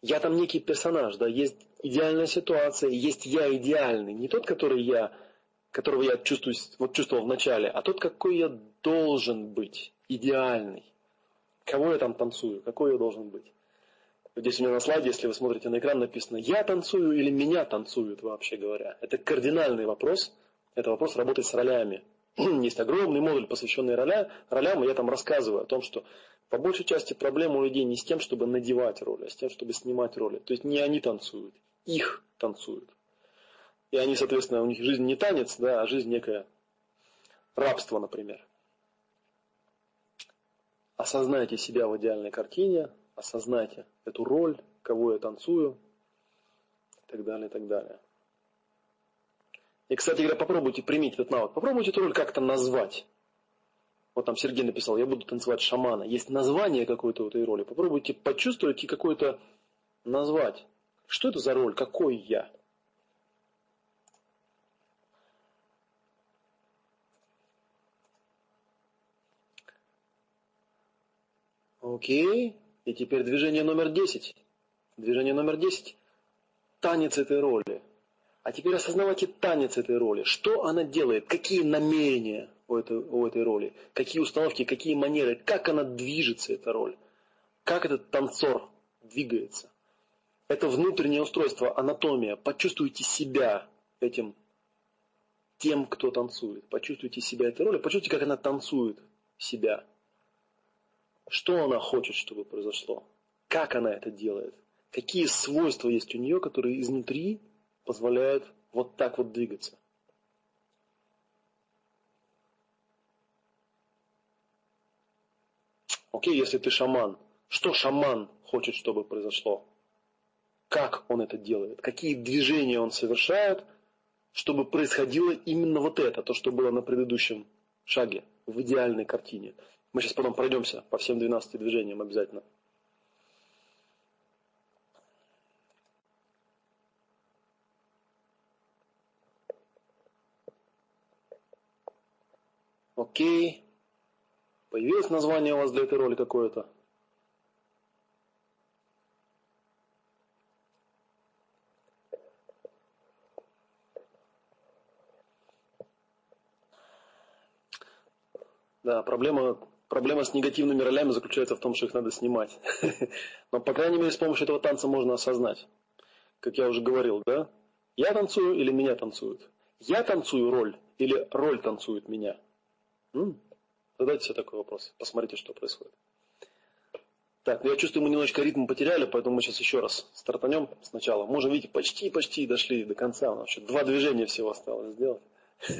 [SPEAKER 1] Я там некий персонаж, да, есть идеальная ситуация, есть я идеальный. Не тот, который я, которого я чувствую, вот чувствовал в начале, а тот, какой я должен быть, идеальный. Кого я там танцую, какой я должен быть. Здесь у меня на слайде, если вы смотрите на экран, написано «Я танцую» или «Меня танцуют», вообще говоря. Это кардинальный вопрос. Это вопрос работы с ролями. Есть огромный модуль, посвященный роля, ролям, и я там рассказываю о том, что по большей части проблема у людей не с тем, чтобы надевать роли, а с тем, чтобы снимать роли. То есть не они танцуют, их танцуют. И они, соответственно, у них жизнь не танец, да, а жизнь некое рабство, например. Осознайте себя в идеальной картине, осознайте эту роль, кого я танцую, и так далее, и так далее. И, кстати говоря, попробуйте применить этот навык. Попробуйте эту роль как-то назвать. Вот там Сергей написал, я буду танцевать шамана. Есть название какой-то у этой роли. Попробуйте почувствовать и какое-то назвать. Что это за роль? Какой я? Окей. И теперь движение номер 10. Движение номер 10. Танец этой роли. А теперь осознавайте танец этой роли. Что она делает? Какие намерения у этой, у этой роли? Какие установки, какие манеры? Как она движется, эта роль? Как этот танцор двигается? Это внутреннее устройство, анатомия. Почувствуйте себя этим тем, кто танцует. Почувствуйте себя этой роли. Почувствуйте, как она танцует себя. Что она хочет, чтобы произошло? Как она это делает? Какие свойства есть у нее, которые изнутри позволяют вот так вот двигаться. Окей, если ты шаман, что шаман хочет, чтобы произошло? Как он это делает? Какие движения он совершает, чтобы происходило именно вот это, то, что было на предыдущем шаге, в идеальной картине. Мы сейчас потом пройдемся по всем 12 движениям обязательно. Окей. Появилось название у вас для этой роли какое-то? Да, проблема, проблема с негативными ролями заключается в том, что их надо снимать. Но, по крайней мере, с помощью этого танца можно осознать. Как я уже говорил, да? Я танцую или меня танцуют? Я танцую роль или роль танцует меня? Задайте себе такой вопрос. Посмотрите, что происходит. Так, ну я чувствую, мы немножечко ритм потеряли, поэтому мы сейчас еще раз стартанем сначала. Мы уже, видите, почти-почти дошли до конца. У нас еще два движения всего осталось сделать.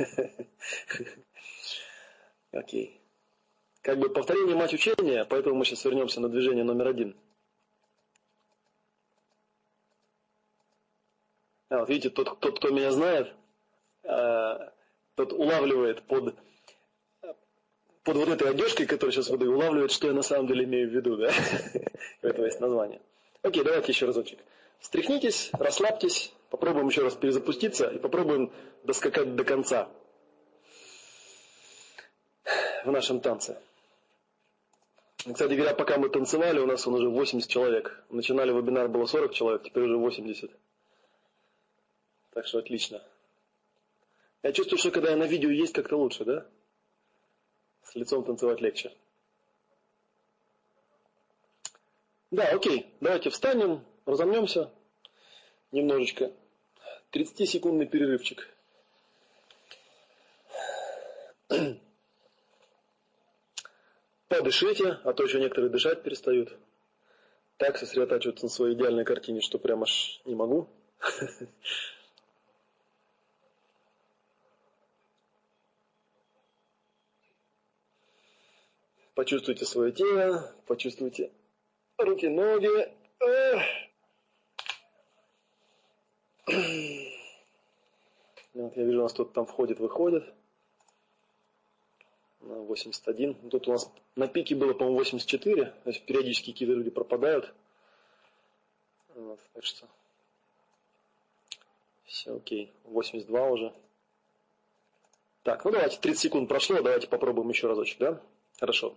[SPEAKER 1] Окей. Как бы повторение мать учения, поэтому мы сейчас вернемся на движение номер один. А, вот видите, тот, тот кто меня знает, э, тот улавливает под под вот этой одежкой, которую сейчас выдаю, улавливает, что я на самом деле имею в виду, да? У есть название. Окей, давайте еще разочек. Встряхнитесь, расслабьтесь, попробуем еще раз перезапуститься и попробуем доскакать до конца в нашем танце. Кстати говоря, пока мы танцевали, у нас он уже 80 человек. Начинали вебинар, было 40 человек, теперь уже 80. Так что отлично. Я чувствую, что когда я на видео есть, как-то лучше, да? С лицом танцевать легче. Да, окей. Давайте встанем, разомнемся немножечко. 30-секундный перерывчик. Подышите, а то еще некоторые дышать перестают. Так сосредотачиваться на своей идеальной картине, что прям аж не могу. Почувствуйте свое тело, почувствуйте руки, ноги. Вот я вижу, у нас кто-то там входит, выходит. 81. Тут у нас на пике было, по-моему, 84. То есть периодически какие-то люди пропадают. Вот, так что все окей. 82 уже. Так, ну давайте, 30 секунд прошло, давайте попробуем еще разочек, да? Хорошо.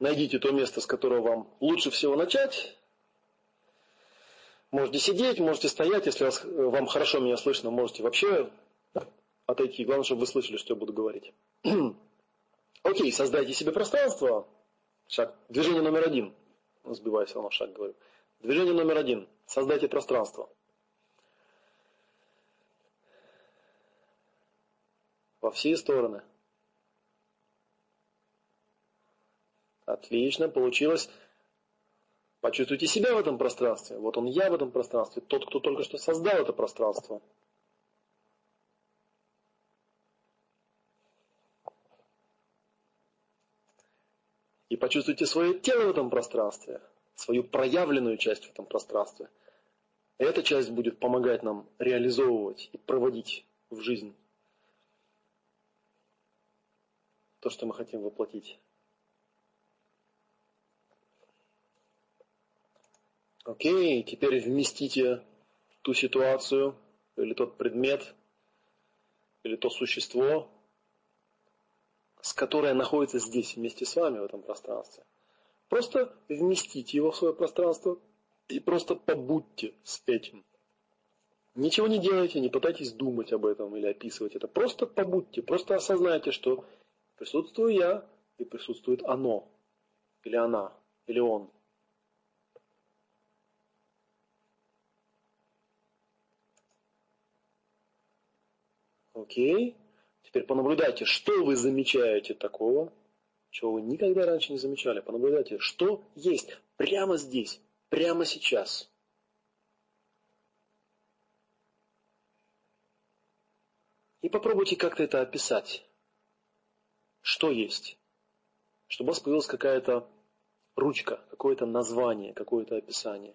[SPEAKER 1] Найдите то место, с которого вам лучше всего начать. Можете сидеть, можете стоять, если вас, вам хорошо меня слышно, можете вообще отойти. Главное, чтобы вы слышали, что я буду говорить. Окей, создайте себе пространство. Шаг. Движение номер один. Сбиваю все равно шаг, говорю. Движение номер один. Создайте пространство. Во все стороны. Отлично, получилось. Почувствуйте себя в этом пространстве. Вот он я в этом пространстве, тот, кто только что создал это пространство. И почувствуйте свое тело в этом пространстве, свою проявленную часть в этом пространстве. Эта часть будет помогать нам реализовывать и проводить в жизнь то, что мы хотим воплотить. Окей, теперь вместите ту ситуацию, или тот предмет, или то существо, с которое находится здесь вместе с вами в этом пространстве. Просто вместите его в свое пространство и просто побудьте с этим. Ничего не делайте, не пытайтесь думать об этом или описывать это. Просто побудьте, просто осознайте, что присутствую я и присутствует оно, или она, или он. Окей. Теперь понаблюдайте, что вы замечаете такого, чего вы никогда раньше не замечали. Понаблюдайте, что есть прямо здесь, прямо сейчас. И попробуйте как-то это описать. Что есть? Чтобы у вас появилась какая-то ручка, какое-то название, какое-то описание.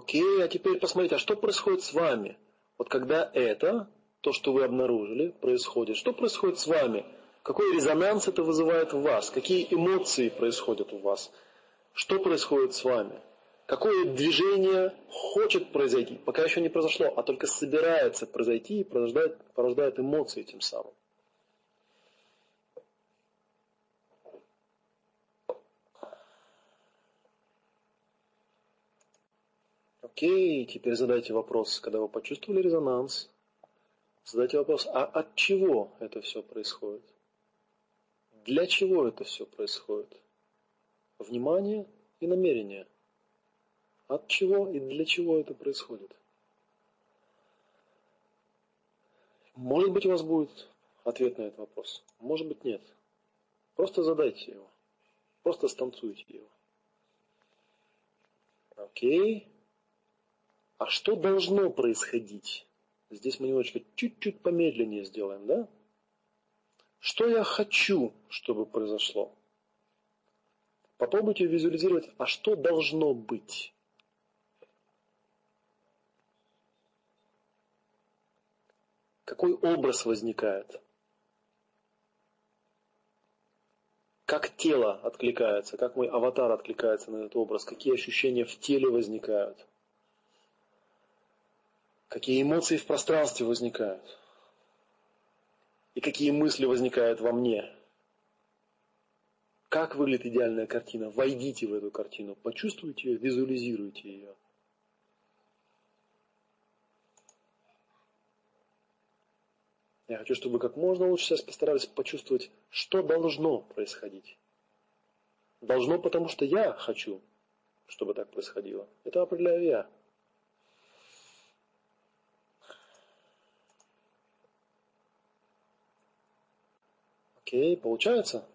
[SPEAKER 1] Окей, а теперь посмотрите, а что происходит с вами? Вот когда это, то, что вы обнаружили, происходит, что происходит с вами? Какой резонанс это вызывает в вас? Какие эмоции происходят у вас? Что происходит с вами? Какое движение хочет произойти? Пока еще не произошло, а только собирается произойти и порождает, порождает эмоции тем самым. Окей, теперь задайте вопрос, когда вы почувствовали резонанс, задайте вопрос, а от чего это все происходит? Для чего это все происходит? Внимание и намерение. От чего и для чего это происходит? Может быть, у вас будет ответ на этот вопрос. Может быть, нет. Просто задайте его. Просто станцуйте его. Окей. А что должно происходить? Здесь мы немножечко чуть-чуть помедленнее сделаем, да? Что я хочу, чтобы произошло? Попробуйте визуализировать, а что должно быть? Какой образ возникает? Как тело откликается, как мой аватар откликается на этот образ, какие ощущения в теле возникают? Какие эмоции в пространстве возникают, и какие мысли возникают во мне. Как выглядит идеальная картина? Войдите в эту картину, почувствуйте ее, визуализируйте ее. Я хочу, чтобы вы как можно лучше сейчас постарались почувствовать, что должно происходить. Должно, потому что я хочу, чтобы так происходило. Это определяю я. Окей, получается?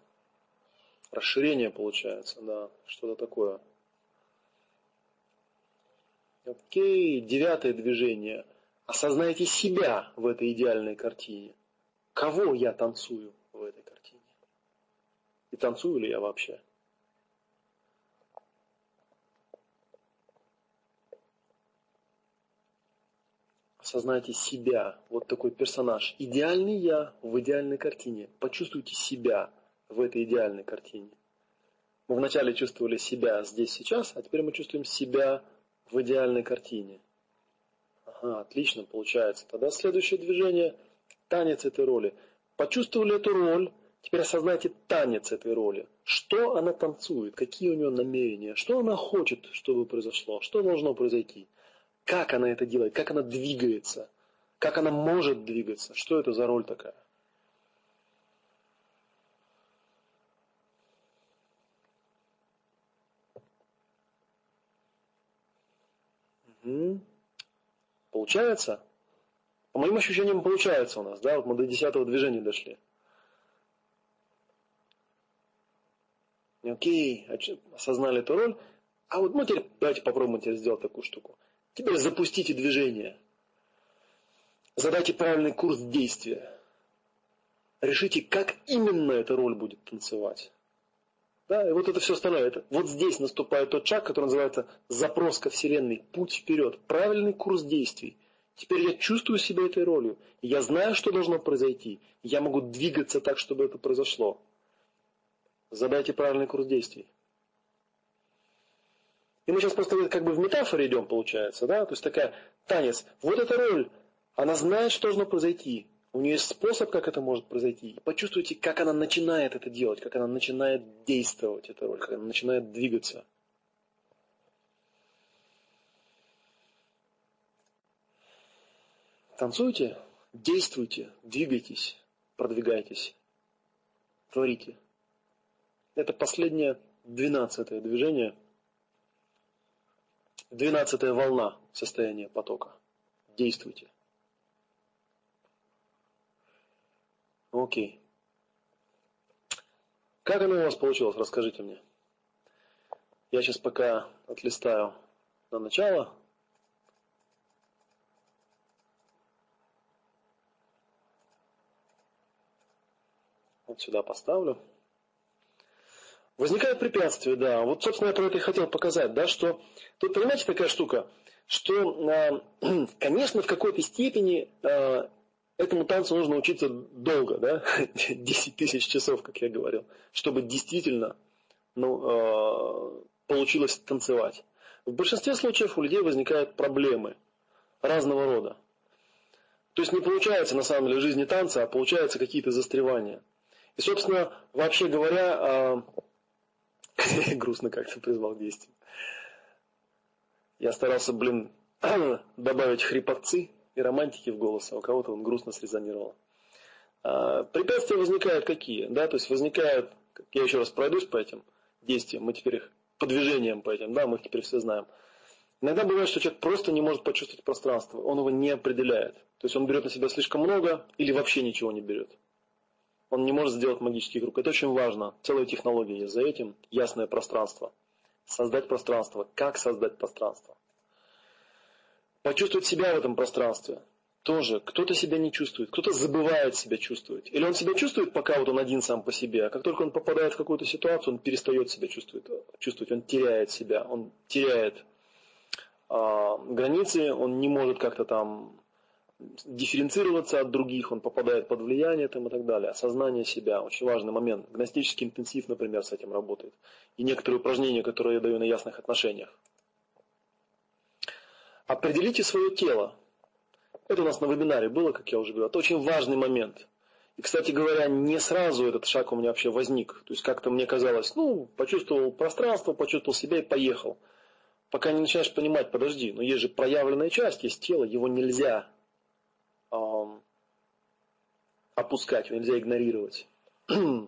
[SPEAKER 1] Расширение получается, да, что-то такое. Окей, девятое движение. Осознайте себя в этой идеальной картине. Кого я танцую в этой картине? И танцую ли я вообще? Осознайте себя, вот такой персонаж. Идеальный я в идеальной картине. Почувствуйте себя в этой идеальной картине. Мы вначале чувствовали себя здесь, сейчас, а теперь мы чувствуем себя в идеальной картине. Ага, отлично получается. Тогда следующее движение – танец этой роли. Почувствовали эту роль, теперь осознайте танец этой роли. Что она танцует, какие у нее намерения, что она хочет, чтобы произошло, что должно произойти. Как она это делает, как она двигается, как она может двигаться, что это за роль такая. Получается? По моим ощущениям, получается у нас, да, вот мы до десятого движения дошли. Окей, осознали эту роль. А вот, ну, теперь давайте попробуем теперь сделать такую штуку. Теперь запустите движение. Задайте правильный курс действия. Решите, как именно эта роль будет танцевать. Да, и вот это все остальное. Это, вот здесь наступает тот шаг, который называется запрос ко Вселенной, путь вперед, правильный курс действий. Теперь я чувствую себя этой ролью. Я знаю, что должно произойти. Я могу двигаться так, чтобы это произошло. Задайте правильный курс действий. И мы сейчас просто как бы в метафоре идем, получается, да? То есть такая танец. Вот эта роль, она знает, что должно произойти. У нее есть способ, как это может произойти. почувствуйте, как она начинает это делать, как она начинает действовать, эта роль, как она начинает двигаться. Танцуйте, действуйте, двигайтесь, продвигайтесь, творите. Это последнее, двенадцатое движение, двенадцатая волна состояния потока. Действуйте. Окей. Как оно у вас получилось? Расскажите мне. Я сейчас пока отлистаю на начало. Вот сюда поставлю. Возникает препятствие, да. Вот, собственно, я про это и хотел показать, да, что тут, понимаете, такая штука, что, а, конечно, в какой-то степени а, этому танцу нужно учиться долго, да, 10 тысяч часов, как я говорил, чтобы действительно ну, э, получилось танцевать. В большинстве случаев у людей возникают проблемы разного рода. То есть не получается на самом деле жизни танца, а получаются какие-то застревания. И, собственно, вообще говоря, грустно как-то призвал к действию. Я старался, блин, добавить хрипотцы, и романтики в голос, а у кого-то он грустно срезонировал. А, препятствия возникают какие? Да, то есть возникают, я еще раз пройдусь по этим действиям, мы теперь их по движениям по этим, да, мы их теперь все знаем. Иногда бывает, что человек просто не может почувствовать пространство, он его не определяет. То есть он берет на себя слишком много или вообще ничего не берет. Он не может сделать магический круг. Это очень важно. Целая технология есть за этим. Ясное пространство. Создать пространство. Как создать пространство? почувствовать себя в этом пространстве. Тоже кто-то себя не чувствует, кто-то забывает себя чувствовать. Или он себя чувствует, пока вот он один сам по себе, а как только он попадает в какую-то ситуацию, он перестает себя чувствовать, чувствовать он теряет себя, он теряет а, границы, он не может как-то там дифференцироваться от других, он попадает под влияние там, и так далее. Осознание себя, очень важный момент. Гностический интенсив, например, с этим работает. И некоторые упражнения, которые я даю на ясных отношениях. Определите свое тело. Это у нас на вебинаре было, как я уже говорил. Это очень важный момент. И, кстати говоря, не сразу этот шаг у меня вообще возник. То есть как-то мне казалось, ну, почувствовал пространство, почувствовал себя и поехал. Пока не начинаешь понимать, подожди, но есть же проявленная часть, есть тело, его нельзя опускать, нельзя игнорировать. Э,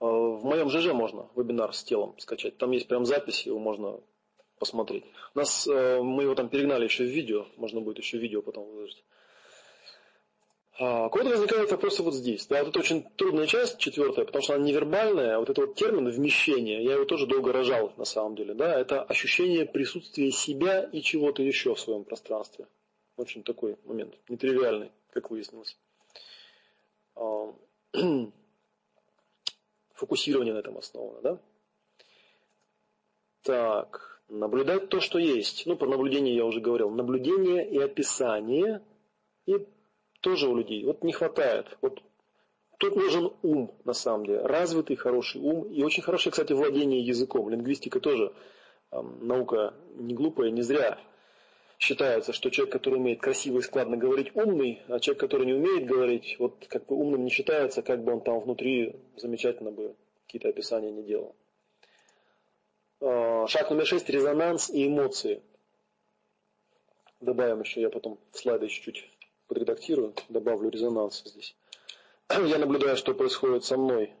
[SPEAKER 1] в моем ЖЖ можно вебинар с телом скачать. Там есть прям запись, его можно посмотреть. У нас, э, мы его там перегнали еще в видео, можно будет еще видео потом выложить. А, кого-то возникают вопросы вот здесь. Да, вот это очень трудная часть, четвертая, потому что она невербальная. Вот этот вот термин вмещение, я его тоже долго рожал на самом деле. Да, это ощущение присутствия себя и чего-то еще в своем пространстве. Очень такой момент, нетривиальный, как выяснилось. А, фокусирование на этом основано, да? Так, наблюдать то, что есть. Ну, про наблюдение я уже говорил. Наблюдение и описание. И тоже у людей. Вот не хватает. Вот тут нужен ум, на самом деле. Развитый, хороший ум. И очень хорошее, кстати, владение языком. Лингвистика тоже наука не глупая, не зря считается, что человек, который умеет красиво и складно говорить, умный, а человек, который не умеет говорить, вот как бы умным не считается, как бы он там внутри замечательно бы какие-то описания не делал. А, шаг номер шесть – резонанс и эмоции. Добавим еще, я потом в слайды чуть-чуть подредактирую, добавлю резонанс здесь. Я наблюдаю, что происходит со мной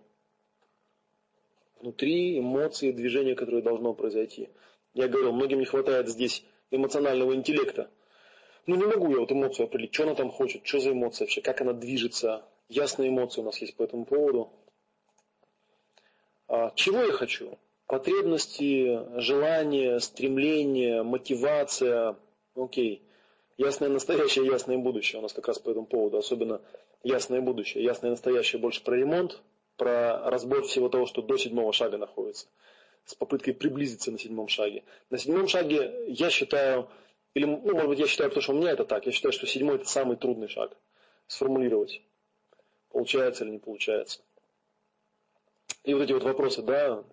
[SPEAKER 1] внутри, эмоции, движение, которое должно произойти. Я говорил, многим не хватает здесь эмоционального интеллекта. Ну не могу я вот эмоцию определить, что она там хочет, что за эмоция вообще, как она движется. Ясные эмоции у нас есть по этому поводу. А, чего я хочу? Потребности, желания, стремления, мотивация. Окей. Ясное настоящее, ясное будущее у нас как раз по этому поводу. Особенно ясное будущее. Ясное настоящее больше про ремонт, про разбор всего того, что до седьмого шага находится с попыткой приблизиться на седьмом шаге. На седьмом шаге я считаю, или, ну, может быть, я считаю, потому что у меня это так, я считаю, что седьмой это самый трудный шаг. Сформулировать, получается или не получается. И вот эти вот вопросы, да,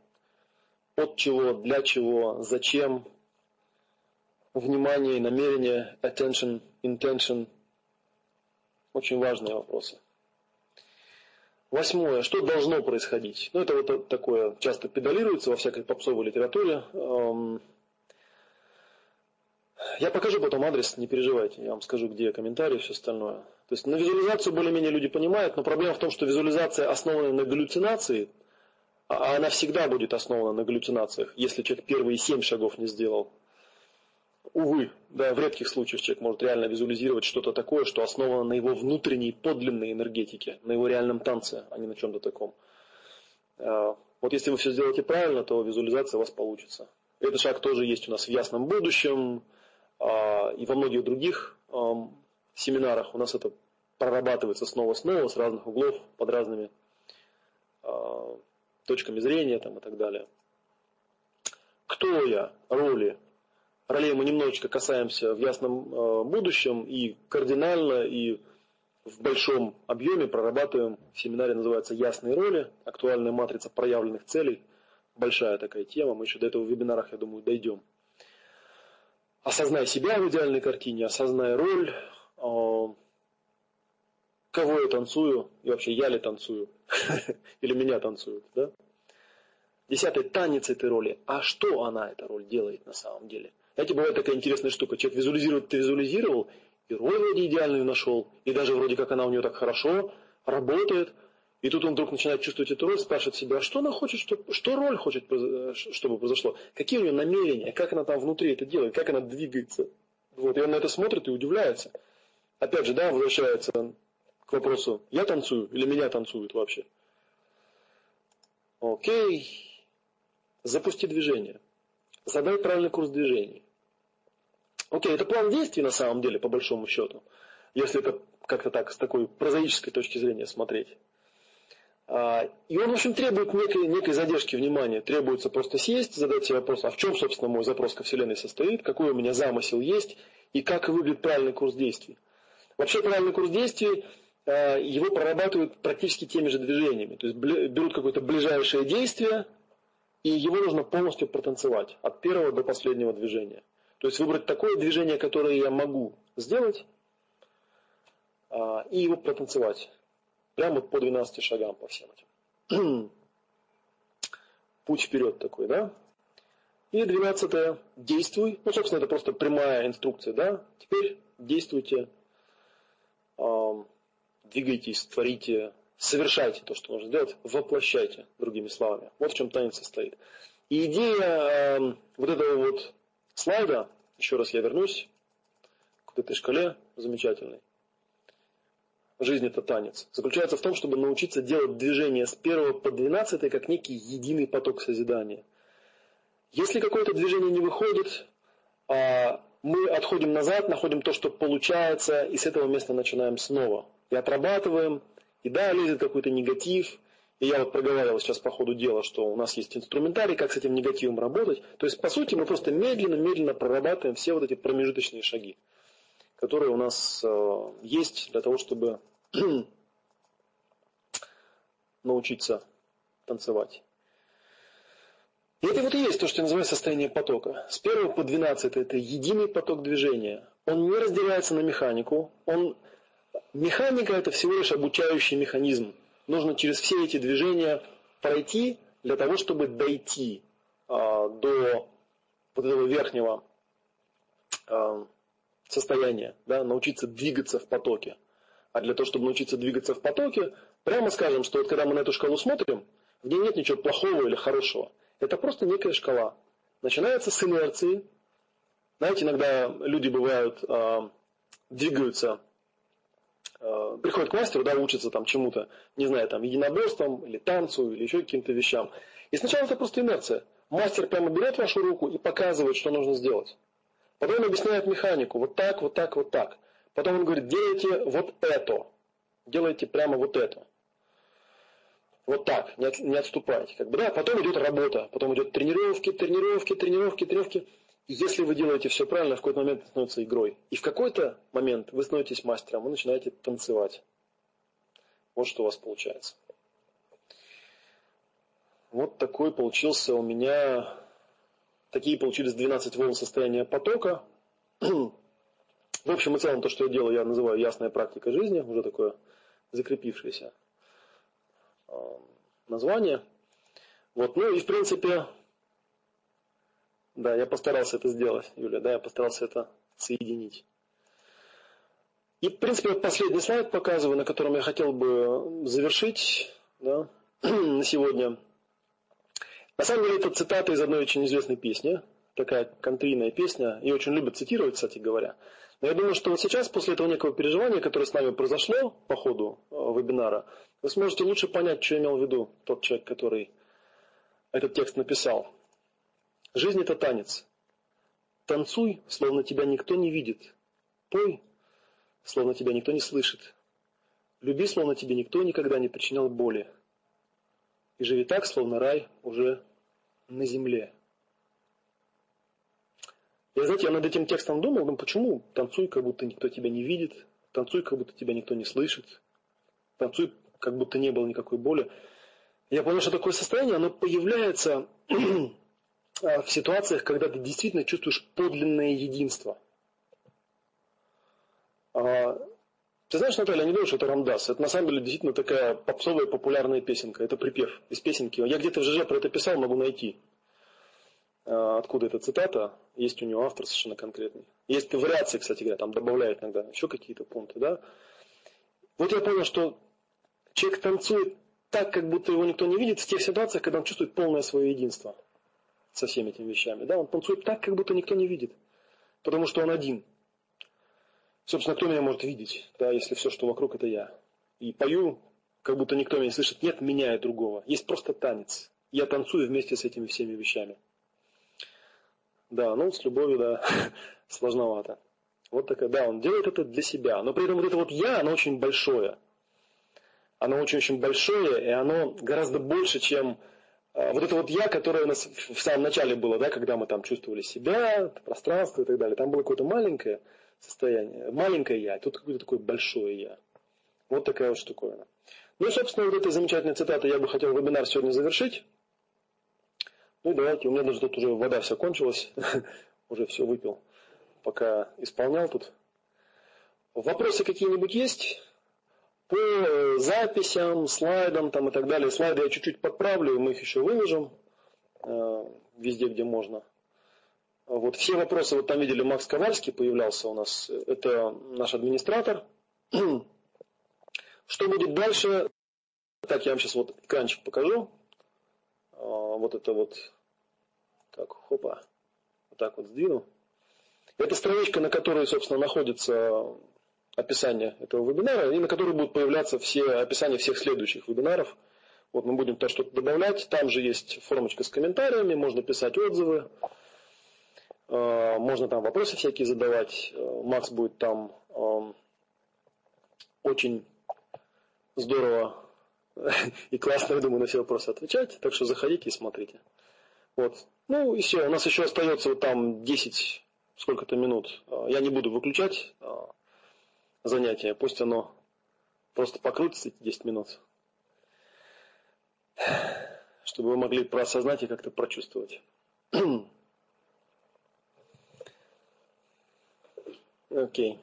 [SPEAKER 1] от чего, для чего, зачем, внимание, намерение, attention, intention, очень важные вопросы. Восьмое. Что должно происходить? Ну, это вот такое часто педалируется во всякой попсовой литературе. Эм, я покажу потом адрес, не переживайте, я вам скажу, где комментарии и все остальное. То есть на визуализацию более-менее люди понимают, но проблема в том, что визуализация основана на галлюцинации, а она всегда будет основана на галлюцинациях, если человек первые семь шагов не сделал увы, да, в редких случаях человек может реально визуализировать что-то такое, что основано на его внутренней подлинной энергетике, на его реальном танце, а не на чем-то таком. А, вот если вы все сделаете правильно, то визуализация у вас получится. Этот шаг тоже есть у нас в ясном будущем а, и во многих других семинарах у нас это прорабатывается снова-снова с разных углов, под разными а, точками зрения там, и так далее. Кто я? Роли, ролей мы немножечко касаемся в ясном э, будущем и кардинально, и в большом объеме прорабатываем. В семинаре называется «Ясные роли. Актуальная матрица проявленных целей». Большая такая тема. Мы еще до этого в вебинарах, я думаю, дойдем. Осознай себя в идеальной картине, осознай роль, э, кого я танцую, и вообще я ли танцую, или меня танцуют. Да? Десятый танец этой роли. А что она, эта роль, делает на самом деле? Знаете, бывает такая интересная штука. Человек визуализирует, ты визуализировал, и роль вроде идеальную нашел, и даже вроде как она у него так хорошо работает. И тут он вдруг начинает чувствовать эту роль, спрашивает себя, а что она хочет, что, что роль хочет, чтобы произошло, какие у нее намерения, как она там внутри это делает, как она двигается. Вот, и он на это смотрит и удивляется. Опять же, да, возвращается к вопросу, я танцую или меня танцуют вообще. Окей, запусти движение. Задай правильный курс движений. Окей, это план действий на самом деле, по большому счету, если это как-то так, с такой прозаической точки зрения смотреть. А, и он, в общем, требует некой, некой задержки внимания. Требуется просто сесть, задать себе вопрос, а в чем, собственно, мой запрос ко Вселенной состоит, какой у меня замысел есть, и как выглядит правильный курс действий. Вообще правильный курс действий, а, его прорабатывают практически теми же движениями. То есть берут какое-то ближайшее действие, и его нужно полностью протанцевать от первого до последнего движения. То есть выбрать такое движение, которое я могу сделать, а, и его протанцевать. Прямо по 12 шагам по всем этим. Путь вперед такой, да? И 12 действуй. Ну, собственно, это просто прямая инструкция, да? Теперь действуйте, двигайтесь, творите, совершайте то, что нужно сделать, воплощайте, другими словами. Вот в чем танец состоит. И идея вот этого вот слайда, еще раз я вернусь к этой шкале замечательной. Жизнь это танец. Заключается в том, чтобы научиться делать движение с первого по двенадцатый как некий единый поток созидания. Если какое-то движение не выходит, а мы отходим назад, находим то, что получается, и с этого места начинаем снова. И отрабатываем, и да, лезет какой-то негатив, и я вот проговаривал сейчас по ходу дела, что у нас есть инструментарий, как с этим негативом работать. То есть, по сути, мы просто медленно-медленно прорабатываем все вот эти промежуточные шаги, которые у нас э, есть для того, чтобы научиться танцевать. И это вот и есть то, что я называю состояние потока. С 1 по 12 это единый поток движения. Он не разделяется на механику. Он... Механика это всего лишь обучающий механизм. Нужно через все эти движения пройти для того, чтобы дойти а, до вот этого верхнего а, состояния, да, научиться двигаться в потоке. А для того, чтобы научиться двигаться в потоке, прямо скажем, что вот когда мы на эту шкалу смотрим, в ней нет ничего плохого или хорошего. Это просто некая шкала. Начинается с инерции. Знаете, иногда люди бывают, э, двигаются, э, приходят к мастеру, да, учатся там чему-то, не знаю, там, единоборством или танцу, или еще каким-то вещам. И сначала это просто инерция. Мастер прямо берет вашу руку и показывает, что нужно сделать. Потом объясняет механику. Вот так, вот так, вот так. Потом он говорит, делайте вот это. Делайте прямо вот это. Вот так, не, не отступайте. Как бы, да? Потом идет работа, потом идет тренировки, тренировки, тренировки, тренировки. Если вы делаете все правильно, в какой-то момент это становится игрой. И в какой-то момент вы становитесь мастером, вы начинаете танцевать. Вот что у вас получается. Вот такой получился у меня, такие получились 12 волн состояния потока. В общем и целом, то, что я делаю, я называю ясная практика жизни, уже такое закрепившееся. Э, название. Вот, ну и в принципе, да, я постарался это сделать, Юля, да, я постарался это соединить. И, в принципе, вот последний слайд показываю, на котором я хотел бы завершить да, на сегодня. На самом деле, это цитата из одной очень известной песни, такая контрийная песня, и очень любят цитировать, кстати говоря. Но я думаю, что вот сейчас, после этого некого переживания, которое с нами произошло по ходу э, вебинара, вы сможете лучше понять, что имел в виду тот человек, который этот текст написал. Жизнь – это танец. Танцуй, словно тебя никто не видит. Пой, словно тебя никто не слышит. Люби, словно тебе никто никогда не причинял боли. И живи так, словно рай уже на земле. Я, знаете, я над этим текстом думал, ну почему танцуй, как будто никто тебя не видит, танцуй, как будто тебя никто не слышит, танцуй, как будто не было никакой боли. Я понял, что такое состояние, оно появляется в ситуациях, когда ты действительно чувствуешь подлинное единство. А, ты знаешь, Наталья, я не думаю, что это Рамдас. Это на самом деле действительно такая попсовая популярная песенка. Это припев из песенки. Я где-то в ЖЖ про это писал, могу найти. А, откуда эта цитата, есть у него автор совершенно конкретный. Есть вариации, кстати говоря, там добавляют иногда еще какие-то пункты, да. Вот я понял, что человек танцует так, как будто его никто не видит, в тех ситуациях, когда он чувствует полное свое единство со всеми этими вещами. Да, он танцует так, как будто никто не видит, потому что он один. Собственно, кто меня может видеть, да, если все, что вокруг, это я. И пою, как будто никто меня не слышит. Нет меня и другого. Есть просто танец. Я танцую вместе с этими всеми вещами. Да, ну с любовью, да, сложновато. Вот такая, да, он делает это для себя. Но при этом вот это вот я, оно очень большое. Оно очень-очень большое, и оно гораздо больше, чем вот это вот я, которое у нас в самом начале было, да, когда мы там чувствовали себя, пространство и так далее. Там было какое-то маленькое состояние, маленькое я, тут какое-то такое большое я. Вот такая вот штуковина. Ну собственно, вот этой замечательной цитатой я бы хотел вебинар сегодня завершить. Ну давайте, у меня даже тут уже вода вся кончилась, уже все выпил, пока исполнял тут. Вопросы какие-нибудь есть? По э, записям, слайдам там и так далее. Слайды я чуть-чуть подправлю, мы их еще выложим э, везде, где можно. Вот все вопросы, вот там видели, Макс Ковальский появлялся у нас, это наш администратор. Что будет дальше? Так, я вам сейчас вот экранчик покажу. А, вот это вот так, хопа. Вот так вот сдвину. Это страничка, на которой, собственно, находится описание этого вебинара, и на которой будут появляться все описания всех следующих вебинаров. Вот мы будем туда что-то добавлять. Там же есть формочка с комментариями, можно писать отзывы. Э, можно там вопросы всякие задавать. Э, Макс будет там эм, очень здорово и классно, я думаю, на все вопросы отвечать. Так что заходите и смотрите. Вот. Ну и все. У нас еще остается вот там 10 сколько-то минут. Э, я не буду выключать занятие. Пусть оно просто покрутится эти 10 минут. Чтобы вы могли проосознать и как-то прочувствовать. Окей.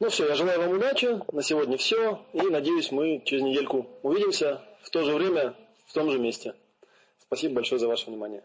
[SPEAKER 1] Ну все, я желаю вам удачи. На сегодня все. И надеюсь, мы через недельку увидимся в то же время, в том же месте. Спасибо большое за ваше внимание.